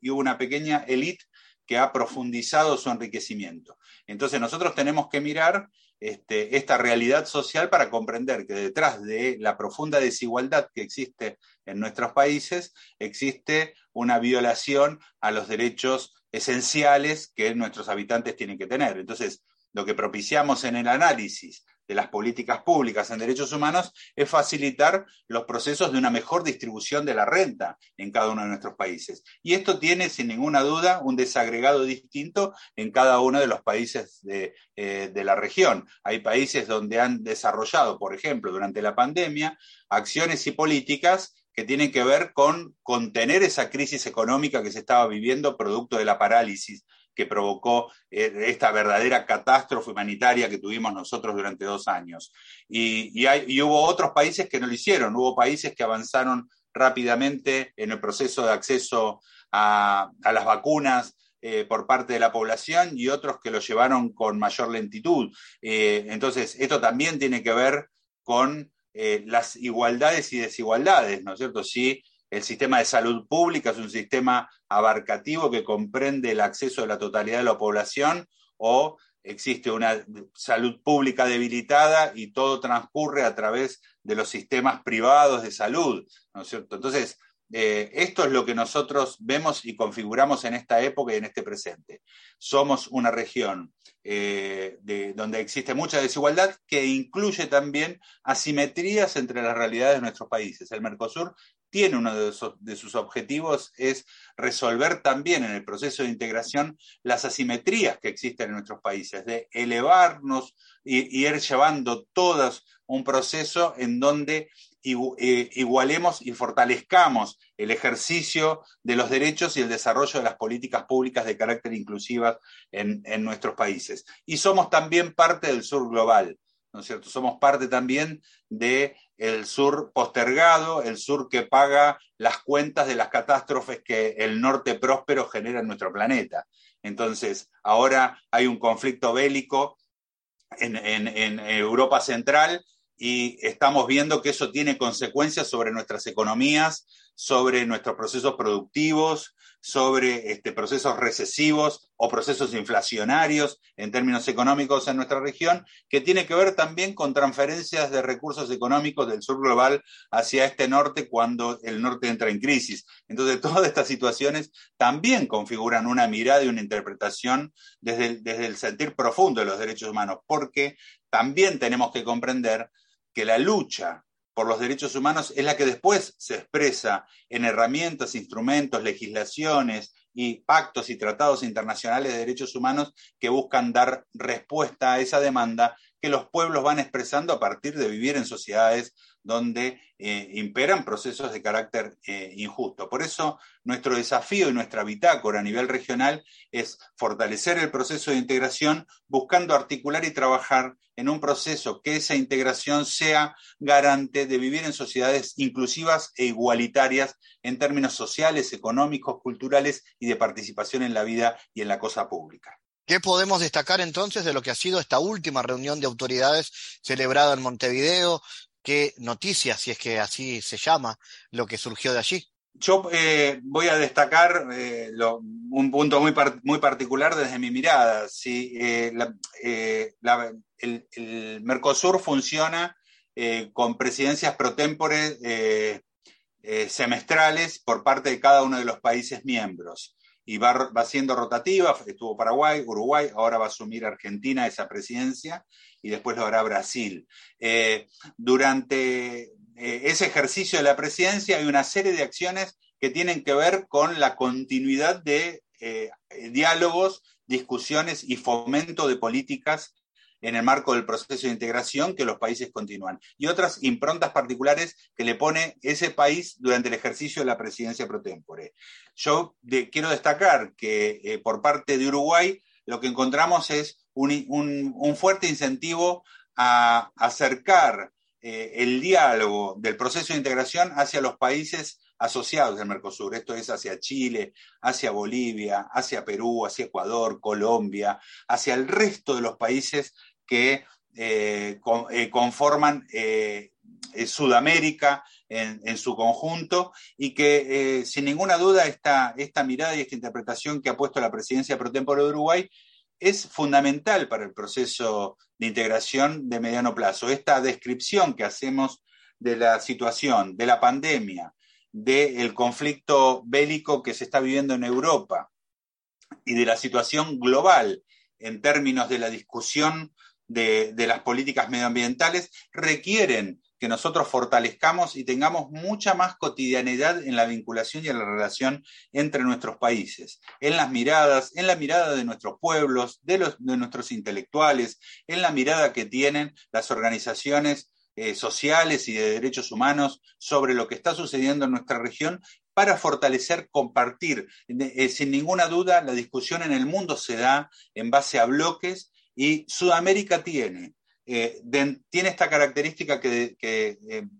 Speaker 4: y una pequeña élite que ha profundizado su enriquecimiento. Entonces nosotros tenemos que mirar este, esta realidad social para comprender que detrás de la profunda desigualdad que existe en nuestros países existe una violación a los derechos esenciales que nuestros habitantes tienen que tener. Entonces, lo que propiciamos en el análisis de las políticas públicas en derechos humanos es facilitar los procesos de una mejor distribución de la renta en cada uno de nuestros países. Y esto tiene, sin ninguna duda, un desagregado distinto en cada uno de los países de, eh, la región. Hay países donde han desarrollado, por ejemplo, durante la pandemia, acciones y políticas que tienen que ver con contener esa crisis económica que se estaba viviendo producto de la parálisis que provocó eh, esta verdadera catástrofe humanitaria que tuvimos nosotros durante dos años. Y, hubo otros países que no lo hicieron, hubo países que avanzaron rápidamente en el proceso de acceso a, las vacunas, eh, por parte de la población y otros que lo llevaron con mayor lentitud. Eh, entonces, esto también tiene que ver con las igualdades y desigualdades, ¿no es cierto? Sí, el sistema de salud pública es un sistema abarcativo que comprende el acceso de la totalidad de la población o existe una salud pública debilitada y todo transcurre a través de los sistemas privados de salud, ¿no es cierto? Entonces, eh, esto es lo que nosotros vemos y configuramos en esta época y en este presente. Somos una región eh, donde existe mucha desigualdad que incluye también asimetrías entre las realidades de nuestros países. El Mercosur tiene uno de, sus objetivos es resolver también en el proceso de integración las asimetrías que existen en nuestros países, de elevarnos y, ir llevando todos un proceso en donde igualemos y fortalezcamos el ejercicio de los derechos y el desarrollo de las políticas públicas de carácter inclusivas en, nuestros países. Y somos también parte del sur global. ¿no es cierto? Somos parte también de el sur postergado, el sur que paga las cuentas de las catástrofes que el norte próspero genera en nuestro planeta. Entonces, ahora hay un conflicto bélico en Europa Central y estamos viendo que eso tiene consecuencias sobre nuestras economías, sobre nuestros procesos productivos, sobre este, procesos recesivos o procesos inflacionarios en términos económicos en nuestra región, que tiene que ver también con transferencias de recursos económicos del sur global hacia este norte cuando el norte entra en crisis. Entonces, todas estas situaciones también configuran una mirada y una interpretación desde desde el sentir profundo de los derechos humanos, porque también tenemos que comprender que la lucha por los derechos humanos es la que después se expresa en herramientas, instrumentos, legislaciones y pactos y tratados internacionales de derechos humanos que buscan dar respuesta a esa demanda que los pueblos van expresando a partir de vivir en sociedades donde eh, imperan procesos de carácter eh, injusto. Por eso, nuestro desafío y nuestra bitácora a nivel regional es fortalecer el proceso de integración, buscando articular y trabajar en un proceso que esa integración sea garante de vivir en sociedades inclusivas e igualitarias en términos sociales, económicos, culturales y de participación en la vida y en la cosa pública.
Speaker 1: ¿Qué podemos destacar entonces de lo que ha sido esta última reunión de autoridades celebrada en Montevideo? ¿Qué noticias, si es que así se llama, lo que surgió de allí?
Speaker 4: Yo eh, voy a destacar eh, un punto muy, particular desde mi mirada. ¿sí? Eh, el, Mercosur funciona con presidencias pro tempore semestrales por parte de cada uno de los países miembros y va, va, siendo rotativa, estuvo Paraguay, Uruguay, ahora va a asumir Argentina esa presidencia y después lo hará Brasil. Eh, durante eh, ese ejercicio de la presidencia hay una serie de acciones que tienen que ver con la continuidad de eh, diálogos, discusiones y fomento de políticas en el marco del proceso de integración que los países continúan. Y otras improntas particulares que le pone ese país durante el ejercicio de la presidencia pro tempore. Yo quiero destacar que eh, por parte de Uruguay lo que encontramos es un, fuerte incentivo a acercar eh, el diálogo del proceso de integración hacia los países asociados del Mercosur, esto es hacia Chile, hacia Bolivia, hacia Perú, hacia Ecuador, Colombia, hacia el resto de los países que eh, eh, conforman eh, Sudamérica en, su conjunto y que sin ninguna duda esta, esta mirada y esta interpretación que ha puesto la presidencia pro tempore de Uruguay es fundamental para el proceso de integración de mediano plazo. Esta descripción que hacemos de la situación, de la pandemia, del conflicto bélico que se está viviendo en Europa y de la situación global en términos de la discusión de, las políticas medioambientales requieren que nosotros fortalezcamos y tengamos mucha más cotidianidad en la vinculación y en la relación entre nuestros países, en las miradas, en la mirada de nuestros pueblos, de, los, de nuestros intelectuales, en la mirada que tienen las organizaciones eh, sociales y de derechos humanos sobre lo que está sucediendo en nuestra región para fortalecer, compartir. Eh, sin ninguna duda, la discusión en el mundo se da en base a bloques y Sudamérica tiene, eh, tiene esta característica que,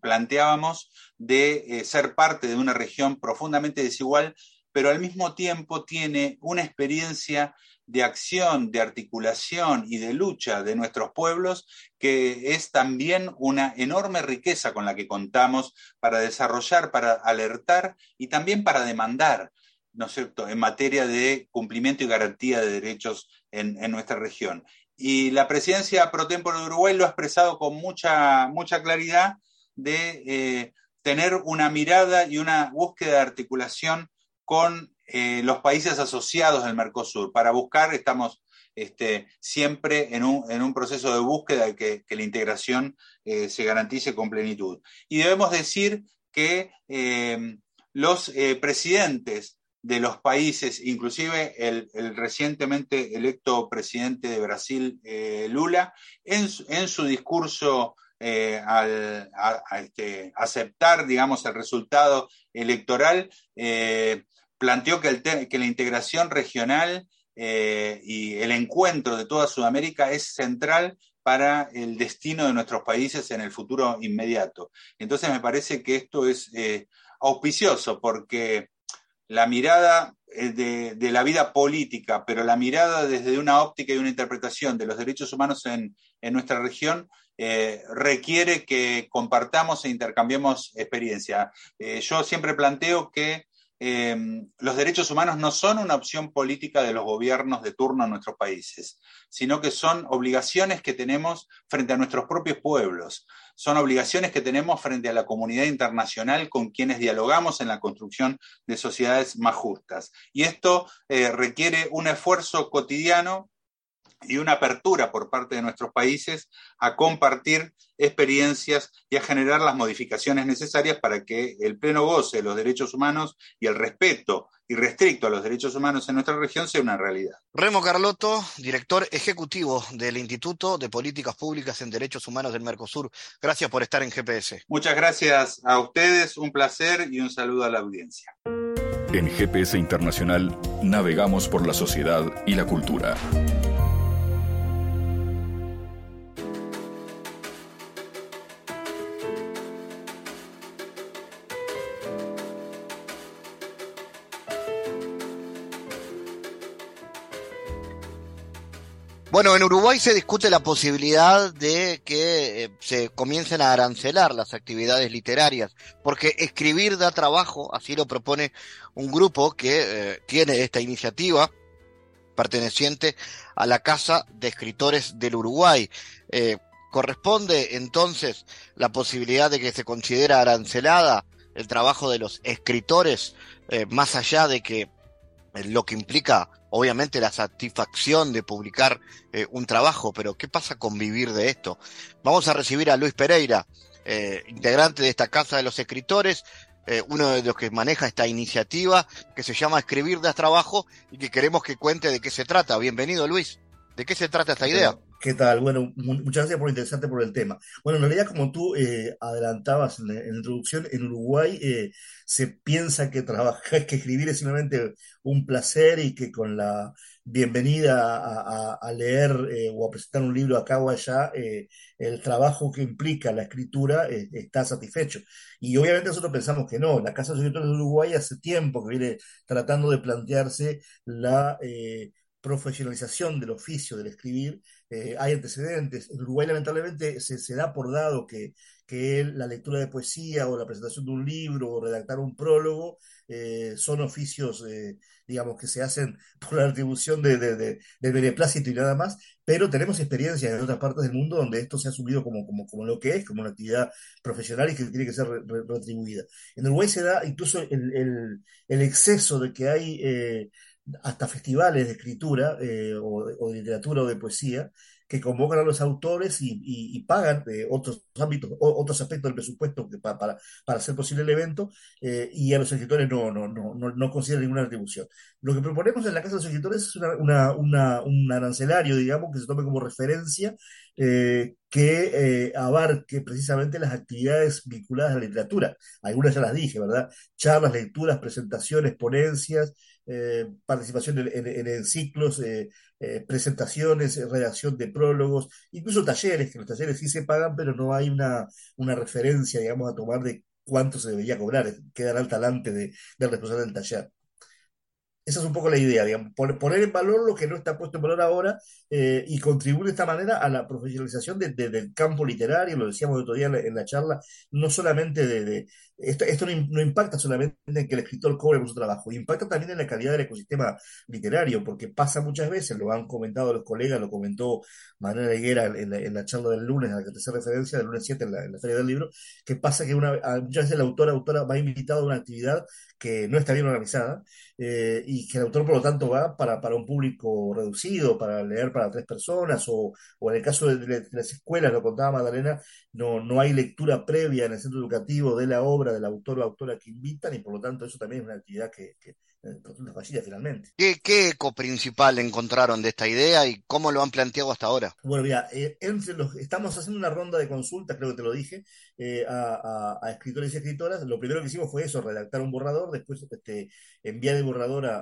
Speaker 4: planteábamos de ser parte de una región profundamente desigual, pero al mismo tiempo tiene una experiencia de acción, de articulación y de lucha de nuestros pueblos, que es también una enorme riqueza con la que contamos para desarrollar, para alertar y también para demandar, ¿no es cierto?, en materia de cumplimiento y garantía de derechos en, nuestra región. Y la presidencia pro de Uruguay lo ha expresado con mucha, mucha claridad de eh, tener una mirada y una búsqueda de articulación con eh, los países asociados del Mercosur. Para buscar, estamos este, siempre en un, proceso de búsqueda de que, la integración eh, se garantice con plenitud. Y debemos decir que eh, los presidentes de los países, inclusive el, recientemente electo presidente de Brasil, Lula, en, su discurso al este, aceptar, digamos, el resultado electoral, planteó que, la integración regional eh, y el encuentro de toda Sudamérica es central para el destino de nuestros países en el futuro inmediato. Entonces me parece que esto es eh, auspicioso porque la mirada eh, de, la vida política, pero la mirada desde una óptica y una interpretación de los derechos humanos en, nuestra región requiere que compartamos e intercambiemos experiencia. yo siempre planteo que Em, los derechos humanos no son una opción política de los gobiernos de turno en nuestros países, sino que son obligaciones que tenemos frente a nuestros propios pueblos, son obligaciones que tenemos frente a la comunidad internacional con quienes dialogamos en la construcción de sociedades más justas. Y esto eh, requiere un esfuerzo cotidiano y una apertura por parte de nuestros países a compartir experiencias y a generar las modificaciones necesarias para que el pleno goce de los derechos humanos y el respeto irrestricto a los derechos humanos en nuestra región sea una realidad.
Speaker 1: Remo Carlotto, director ejecutivo del Instituto de Políticas Públicas en Derechos Humanos del Mercosur. Gracias por estar en GPS.
Speaker 4: Muchas gracias a ustedes, un placer y un saludo a la audiencia.
Speaker 2: En GPS Internacional navegamos por la sociedad y la cultura.
Speaker 1: Bueno, en Uruguay se discute la posibilidad de que eh, se comiencen a arancelar las actividades literarias, porque escribir da trabajo, así lo propone un grupo que eh, tiene esta iniciativa perteneciente a la Casa de Escritores del Uruguay. Eh, ¿Corresponde entonces la posibilidad de que se considera arancelada el trabajo de los escritores, más allá de que lo que implica, obviamente, la satisfacción de publicar eh, un trabajo, pero ¿qué pasa con vivir de esto? Vamos a recibir a Luis Pereira, eh, integrante de esta Casa de los Escritores, eh, uno de los que maneja esta iniciativa que se llama Escribir das Trabajo y que queremos que cuente de qué se trata. Bienvenido, Luis. ¿De qué se trata esta idea?
Speaker 5: ¿Qué tal? Bueno, muchas gracias por interesarte por el tema. Bueno, en realidad, como tú eh, adelantabas en la, introducción, en Uruguay eh, se piensa que trabajar, que escribir es simplemente un placer y que con la bienvenida a, leer eh, o a presentar un libro acá o allá, el trabajo que implica la escritura está satisfecho. Y obviamente nosotros pensamos que no. La Casa de Escritores de Uruguay hace tiempo que viene tratando de plantearse la profesionalización del oficio del escribir, eh, hay antecedentes. En Uruguay, lamentablemente, se, da por dado que, que, la lectura de poesía o la presentación de un libro o redactar un prólogo eh, son oficios, eh, digamos, que se hacen por la atribución de, de, beneplácito y nada más, pero tenemos experiencias en otras partes del mundo donde esto se ha asumido como, como, como lo que es, como una actividad profesional y que tiene que ser retribuida. En Uruguay se da incluso el, el exceso de que hay hasta festivales de escritura eh, o, de literatura o de poesía que convocan a los autores y, pagan eh, otros ámbitos, otros aspectos del presupuesto que para, para, hacer posible el evento eh, y a los escritores no, no, no, no, consideran ninguna retribución. Lo que proponemos en la Casa de los Escritores es una, un arancelario, digamos, que se tome como referencia que abarque precisamente las actividades vinculadas a la literatura. Algunas ya las dije, ¿verdad? Charlas, lecturas, presentaciones, ponencias, eh, participación en, ciclos, eh, eh, presentaciones, redacción de prólogos, incluso talleres, que los talleres sí se pagan, pero no hay una, una referencia, digamos, a tomar de cuánto se debería cobrar, quedan al talante de, del responsable del taller. Esa es un poco la idea, digamos, poner en valor lo que no está puesto en valor ahora y contribuir de esta manera a la profesionalización del campo literario, lo decíamos el otro día en la, charla, no solamente de... esto, no, impacta solamente en que el escritor cobre por su trabajo, impacta también en la calidad del ecosistema literario, porque pasa muchas veces, lo han comentado los colegas, lo comentó Manuel Higuera en la, charla del lunes, a la que te hace referencia, del lunes 7 en la, Feria del Libro, que pasa que una, muchas veces el autor autora va invitado a una actividad que no está bien organizada eh, y que el autor, por lo tanto, va para, para un público reducido, para leer para tres personas, o, o en el caso de, las escuelas, lo contaba Magdalena, no, no hay lectura previa en el centro educativo de la obra del autor o autora que invitan, y por lo tanto eso también es una actividad que, que fallida finalmente.
Speaker 1: ¿Qué, ¿Qué, eco principal encontraron de esta idea y cómo lo han planteado hasta ahora?
Speaker 5: Bueno, mira, eh, entre los, estamos haciendo una ronda de consultas, creo que te lo dije, eh, a, a, escritores y escritoras. Lo primero que hicimos fue eso, redactar un borrador, después este, enviar el borrador a,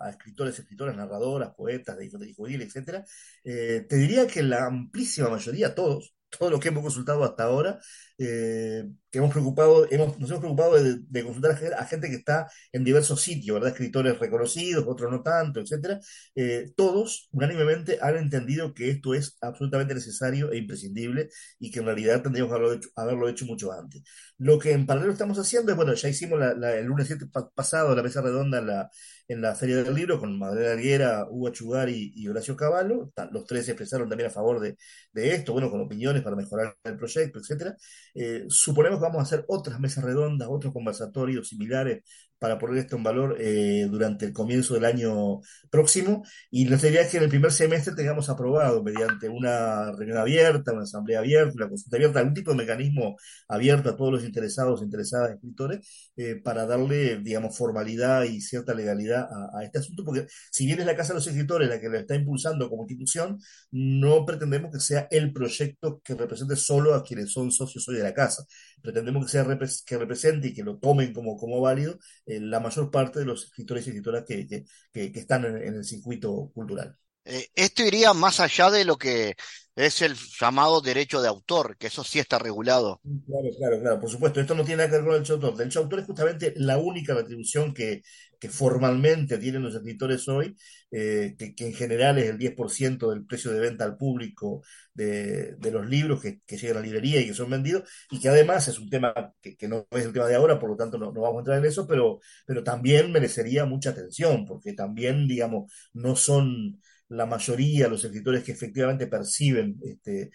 Speaker 5: a escritores, escritoras, narradoras, poetas, de juveniles, etcétera. Eh, te diría que la amplísima mayoría, todos, todo lo que hemos consultado hasta ahora, eh, que hemos preocupado, hemos, nos hemos preocupado de, consultar a, gente que está en diversos sitios, ¿verdad? Escritores reconocidos, otros no tanto, etcétera. Eh, todos unánimemente han entendido que esto es absolutamente necesario e imprescindible y que en realidad tendríamos que haberlo hecho, mucho antes. Lo que en paralelo estamos haciendo es, bueno, ya hicimos el lunes 7 pasado la mesa redonda la, en la Feria del Libro con Madre Alguera, Hugo Chugar y, Horacio Caballo. Los tres se expresaron también a favor de, de esto, bueno, con opiniones para mejorar el proyecto, etcétera. Eh, suponemos que vamos a hacer otras mesas redondas, otros conversatorios similares para poner esto en valor eh, durante el comienzo del año próximo. Y la idea es que en el primer semestre tengamos aprobado mediante una reunión abierta, una asamblea abierta, una consulta abierta, algún tipo de mecanismo abierto a todos los interesados, interesadas, escritores, eh, para darle, digamos, formalidad y cierta legalidad a, este asunto, porque si bien es la Casa de los Escritores la que lo está impulsando como institución, no pretendemos que sea el proyecto que represente solo a quienes son socios hoy de la casa. Pretendemos que sea que represente y que lo tomen como, como válido eh, la mayor parte de los escritores y escritoras que, que, que, están en, el circuito cultural.
Speaker 1: Eh, esto iría más allá de lo que es el llamado derecho de autor, que eso sí está regulado.
Speaker 5: Claro, claro, claro, por supuesto, esto no tiene nada que ver con el derecho de autor. El derecho de autor es justamente la única retribución que, que formalmente tienen los escritores hoy, eh, que, en general es el 10% del precio de venta al público de, los libros que, llegan a la librería y que son vendidos, y que además es un tema que, no es el tema de ahora, por lo tanto no, no, vamos a entrar en eso, pero, pero también merecería mucha atención, porque también, digamos, no son la mayoría, los escritores que efectivamente perciben este,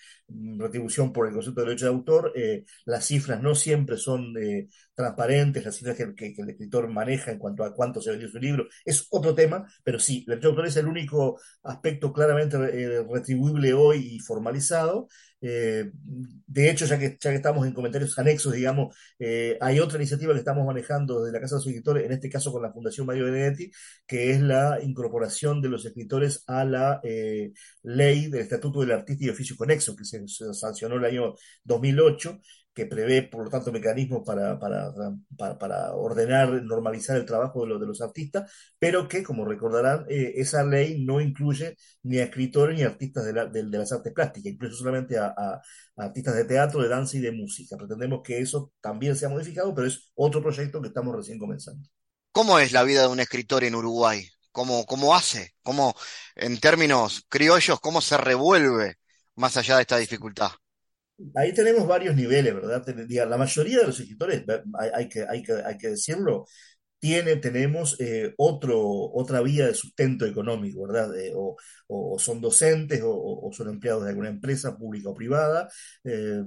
Speaker 5: retribución por el concepto de derecho de autor, eh, las cifras no siempre son eh, transparentes, las cifras que, el escritor maneja en cuanto a cuánto se vendió su libro, es otro tema, pero sí, el autor es el único aspecto claramente eh, retribuible hoy y formalizado, eh, de hecho, ya que, ya que estamos en comentarios anexos, digamos, eh, hay otra iniciativa que estamos manejando desde la Casa de los Escritores, en este caso con la Fundación Mario Benedetti, que es la incorporación de los escritores a la ley del Estatuto del Artista y Oficio Conexo, que se, se sancionó el año 2008 que prevé, por lo tanto, mecanismos para, para, para, ordenar, normalizar el trabajo de, los de los artistas, pero que, como recordarán, eh, esa ley no incluye ni a escritores ni a artistas de, de, las artes plásticas, incluso solamente a, a, artistas de teatro, de danza y de música. Pretendemos que eso también sea modificado, pero es otro proyecto que estamos recién comenzando.
Speaker 1: ¿Cómo es la vida de un escritor en Uruguay? ¿Cómo, cómo hace? ¿Cómo, en términos criollos, cómo se revuelve más allá de esta dificultad?
Speaker 5: Ahí tenemos varios niveles, ¿verdad? La mayoría de los escritores, hay, que, hay, que, hay que decirlo, tiene, tenemos eh, otro, otra vía de sustento económico, ¿verdad? Eh, o, son docentes o, o, son empleados de alguna empresa pública o privada. Eh,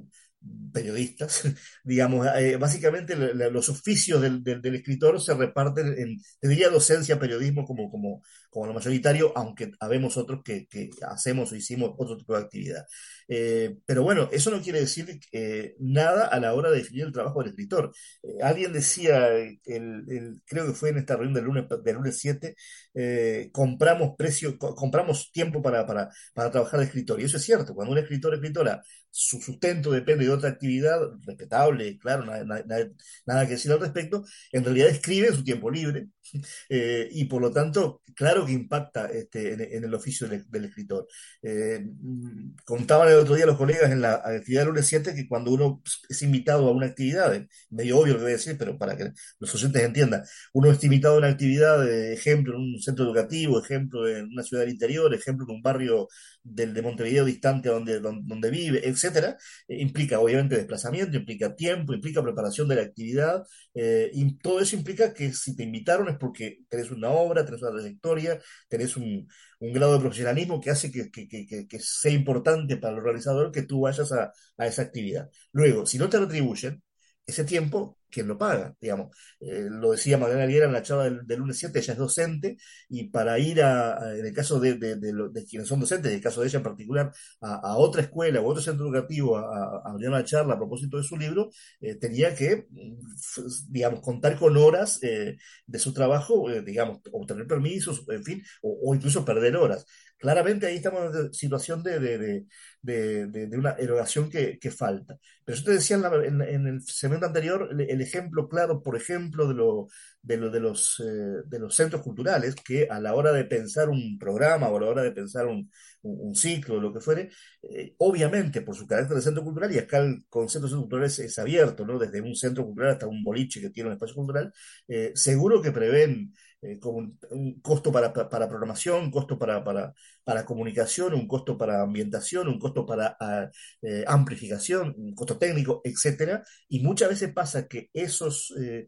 Speaker 5: periodistas, digamos, eh, básicamente los oficios del, del, escritor se reparten en, te diría docencia, periodismo como, como, como lo mayoritario, aunque habemos otros que, que hacemos o hicimos otro tipo de actividad. Eh, pero bueno, eso no quiere decir eh, nada a la hora de definir el trabajo del escritor. alguien decía, el, el, creo que fue en esta reunión del lunes, del lunes 7, compramos precio, compramos tiempo para, para, para trabajar de escritor. Y eso es cierto, cuando un escritor o escritora su sustento depende de otra actividad respetable, claro, nada, que decir al respecto, en realidad escribe en su tiempo libre eh, y por lo tanto, claro que impacta este, en, el oficio del, escritor. Eh, contaban el otro día los colegas en la actividad del lunes 7 que cuando uno es invitado a una actividad, medio obvio lo que voy a decir, pero para que los oyentes entiendan, uno es invitado a una actividad, de ejemplo, en un centro educativo, ejemplo, en una ciudad del interior, ejemplo, en un barrio del, de Montevideo distante donde, donde, vive, etcétera, eh, implica obviamente desplazamiento, implica tiempo, implica preparación de la actividad, eh, y todo eso implica que si te invitaron es porque tenés una obra, tenés una trayectoria, tenés un, un grado de profesionalismo que hace que, que, que, que, sea importante para el realizador que tú vayas a, a esa actividad. Luego, si no te retribuyen, ese tiempo quien lo paga, digamos. Eh, lo decía Magdalena Liera en la charla del, lunes 7, ella es docente, y para ir a, en el caso de, de, de, quienes son docentes, en el caso de ella en particular, a, otra escuela o otro centro educativo a, a, una charla a propósito de su libro, eh, tenía que, digamos, contar con horas eh, de su trabajo, digamos, obtener permisos, en fin, o incluso perder horas. Claramente ahí estamos en una situación de, de, de, de una erogación que, que, falta. Pero yo te decía en, en, el segmento anterior el, ejemplo claro, por ejemplo, de, lo, de, lo, de, los, eh, de los centros culturales que a la hora de pensar un programa o a la hora de pensar un, un, ciclo o lo que fuere, eh, obviamente por su carácter de centro cultural, y acá el concepto de centro cultural es, abierto, ¿no? desde un centro cultural hasta un boliche que tiene un espacio cultural, eh, seguro que prevén eh, un, costo para, para, programación, un costo para, para, para, comunicación, un costo para ambientación, un costo para ah, eh, amplificación, un costo técnico, etcétera. Y muchas veces pasa que esos eh,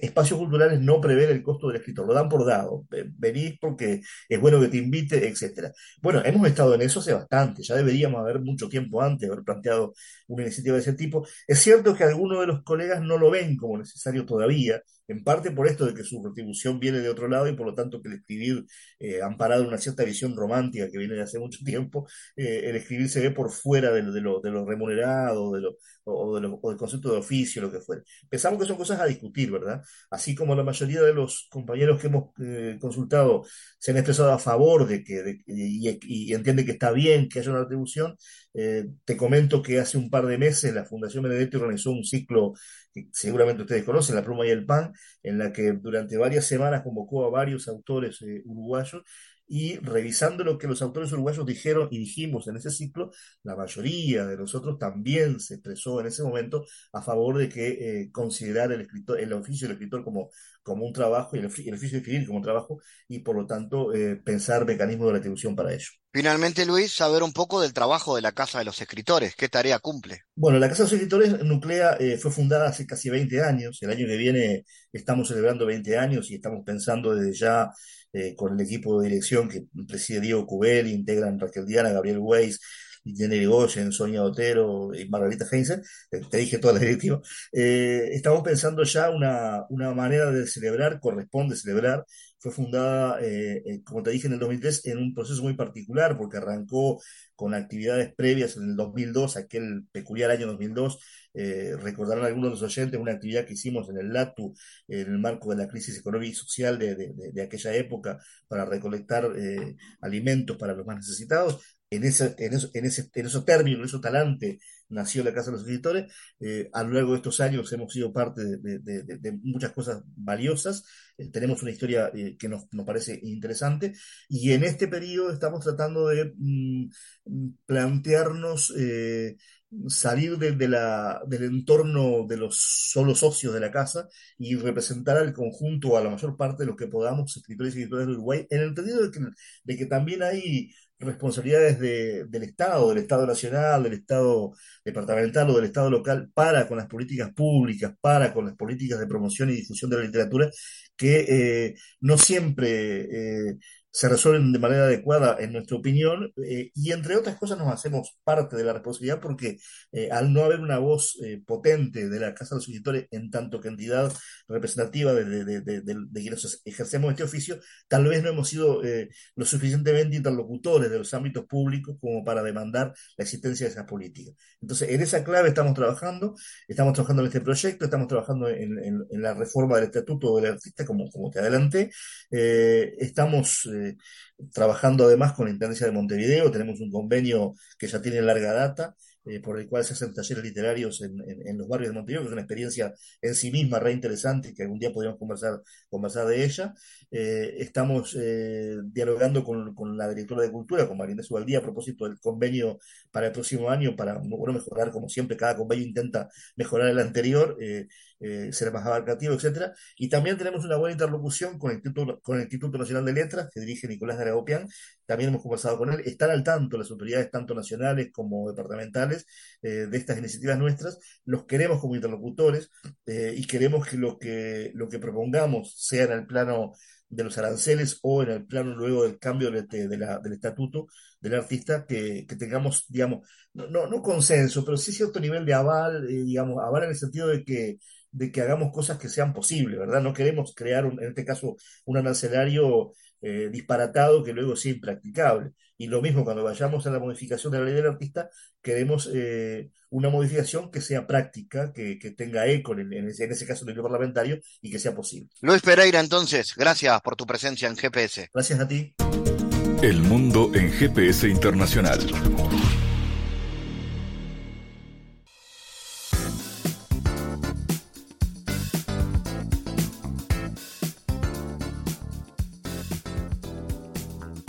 Speaker 5: espacios culturales no prevén el costo del escritor, lo dan por dado. Venís porque es bueno que te invite, etcétera. Bueno, hemos estado en eso hace bastante, ya deberíamos haber mucho tiempo antes haber planteado una iniciativa de ese tipo. Es cierto que algunos de los colegas no lo ven como necesario todavía, en parte por esto de que su retribución viene de otro lado y por lo tanto que el escribir, eh, amparado en una cierta visión romántica que viene de hace mucho tiempo, eh, el escribir se ve por fuera de, lo, de lo, remunerado de o, de del concepto de oficio, lo que fuera. Pensamos que son cosas a discutir, ¿verdad? Así como la mayoría de los compañeros que hemos eh, consultado se han expresado a favor de que y, y, entienden que está bien que haya una retribución, te comento que hace un par de meses la Fundación Benedetti organizó un ciclo que seguramente ustedes conocen, La Pluma y el Pan, en la que durante varias semanas convocó a varios autores eh, uruguayos y revisando lo que los autores uruguayos dijeron y dijimos en ese ciclo, la mayoría de nosotros también se expresó en ese momento a favor de que eh, considerar el escritor, el oficio del escritor como, como un trabajo y el, oficio de escribir como un trabajo y por lo tanto eh, pensar mecanismos de retribución para ello.
Speaker 1: Finalmente, Luis, saber un poco del trabajo de la Casa de los Escritores. ¿Qué tarea cumple?
Speaker 5: Bueno, la Casa de los Escritores Nuclea eh, fue fundada hace casi 20 años. El año que viene estamos celebrando 20 años y estamos pensando desde ya con el equipo de dirección que preside Diego Cubel, integran Raquel Diana, Gabriel Weiss, Jenny Goyen, Sonia Otero y Margarita Heinze, te, dije toda la directiva, eh, estamos pensando ya una, una manera de celebrar, corresponde celebrar, fue fundada, eh, eh, como te dije, en el 2003 en un proceso muy particular, porque arrancó con actividades previas en el 2002, aquel peculiar año 2002, recordarán algunos de los oyentes una actividad que hicimos en el LATU en el marco de la crisis económica y social de, de, aquella época para recolectar alimentos para los más necesitados. En, ese, en, eso, en, ese, en esos términos, en esos talantes, nació la Casa de los Escritores. Eh, a lo largo de estos años hemos sido parte de, muchas cosas valiosas. Eh, tenemos una historia eh, que nos, parece interesante. Y en este periodo estamos tratando de mm, plantearnos salir de, la, del entorno de los solo socios de la casa y representar al conjunto, a la mayor parte de los que podamos, escritores y escritores de Uruguay, en el entendido de que, de que también hay responsabilidades del Estado, del Estado nacional, del Estado departamental o del Estado local para con las políticas públicas, para con las políticas de promoción y difusión de la literatura, que eh, no siempre eh, se resuelven de manera adecuada, en nuestra opinión, eh, y entre otras cosas nos hacemos parte de la responsabilidad porque eh, al no haber una voz eh, potente de la Casa de los Escritores en tanto que entidad representativa de, quienes ejercemos este oficio, tal vez no hemos sido lo suficientemente interlocutores de los ámbitos públicos como para demandar la existencia de esas políticas. Entonces, en esa clave estamos trabajando, estamos trabajando en este proyecto, estamos trabajando en, la reforma del estatuto del artista, como te adelanté, estamos trabajando además con la Intendencia de Montevideo, tenemos un convenio que ya tiene larga data, eh, por el cual se hacen talleres literarios en, los barrios de Montevideo, que es una experiencia en sí misma re interesante, que algún día podríamos conversar, conversar de ella. Eh, estamos eh, dialogando con, con, la directora de Cultura, con María Subaldía, a propósito del convenio para el próximo año, para bueno, mejorar, como siempre, cada convenio intenta mejorar el anterior eh, ser más abarcativo, etcétera. Y también tenemos una buena interlocución con el, Instituto, con el Instituto Nacional de Letras, que dirige Nicolás Garagopian. También hemos conversado con él. Están al tanto las autoridades, tanto nacionales como departamentales, eh, de estas iniciativas nuestras. Los queremos como interlocutores eh, y queremos que lo, que propongamos sea en el plano de los aranceles o en el plano luego del cambio de, del estatuto del artista, que, tengamos, digamos, no, consenso, pero sí cierto nivel de aval, digamos, aval en el sentido de que de que hagamos cosas que sean posibles, ¿verdad? No queremos crear, en este caso, un arancelario eh, disparatado que luego sea impracticable. Y lo mismo cuando vayamos a la modificación de la ley del artista, queremos eh, una modificación que sea práctica, que, tenga eco en, en, ese, en, ese, caso nivel parlamentario y que sea posible.
Speaker 1: Luis Pereira, entonces, gracias por tu presencia en GPS.
Speaker 5: Gracias a ti.
Speaker 2: El mundo en GPS Internacional.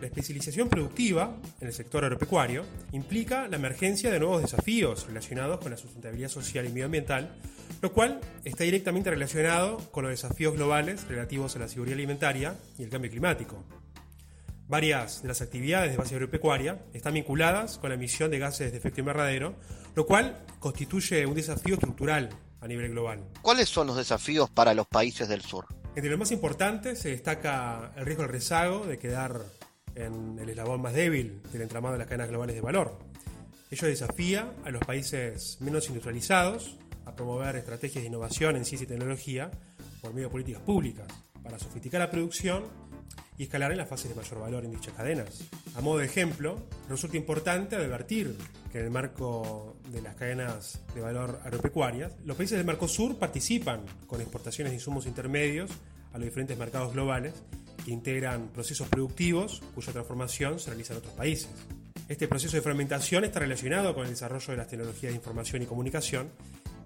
Speaker 6: La especialización productiva en el sector agropecuario implica la emergencia de nuevos desafíos relacionados con la sustentabilidad social y medioambiental, lo cual está directamente relacionado con los desafíos globales relativos a la seguridad alimentaria y el cambio climático. Varias de las actividades de base agropecuaria están vinculadas con la emisión de gases de efecto invernadero, lo cual constituye un desafío estructural a nivel global.
Speaker 1: ¿Cuáles son los desafíos para los países del sur?
Speaker 6: Entre los más importantes se destaca el riesgo del rezago de quedar en el eslabón más débil del entramado de las cadenas globales de valor. Ello desafía a los países menos industrializados a promover estrategias de innovación en ciencia y tecnología por medio de políticas públicas para sofisticar la producción y escalar en las fases de mayor valor en dichas cadenas. A modo de ejemplo, resulta importante advertir que en el marco de las cadenas de valor agropecuarias, los países del Mercosur participan con exportaciones de insumos intermedios a los diferentes mercados globales integran procesos productivos cuya transformación se realiza en otros países. Este proceso de fragmentación está relacionado con el desarrollo de las tecnologías de información y comunicación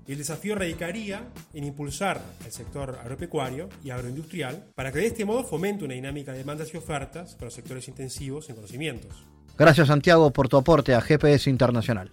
Speaker 6: Y el desafío radicaría en impulsar el sector agropecuario y agroindustrial para que de este modo fomente una dinámica de demandas y ofertas para los sectores intensivos en conocimientos.
Speaker 7: Gracias Santiago por tu aporte a GPS Internacional.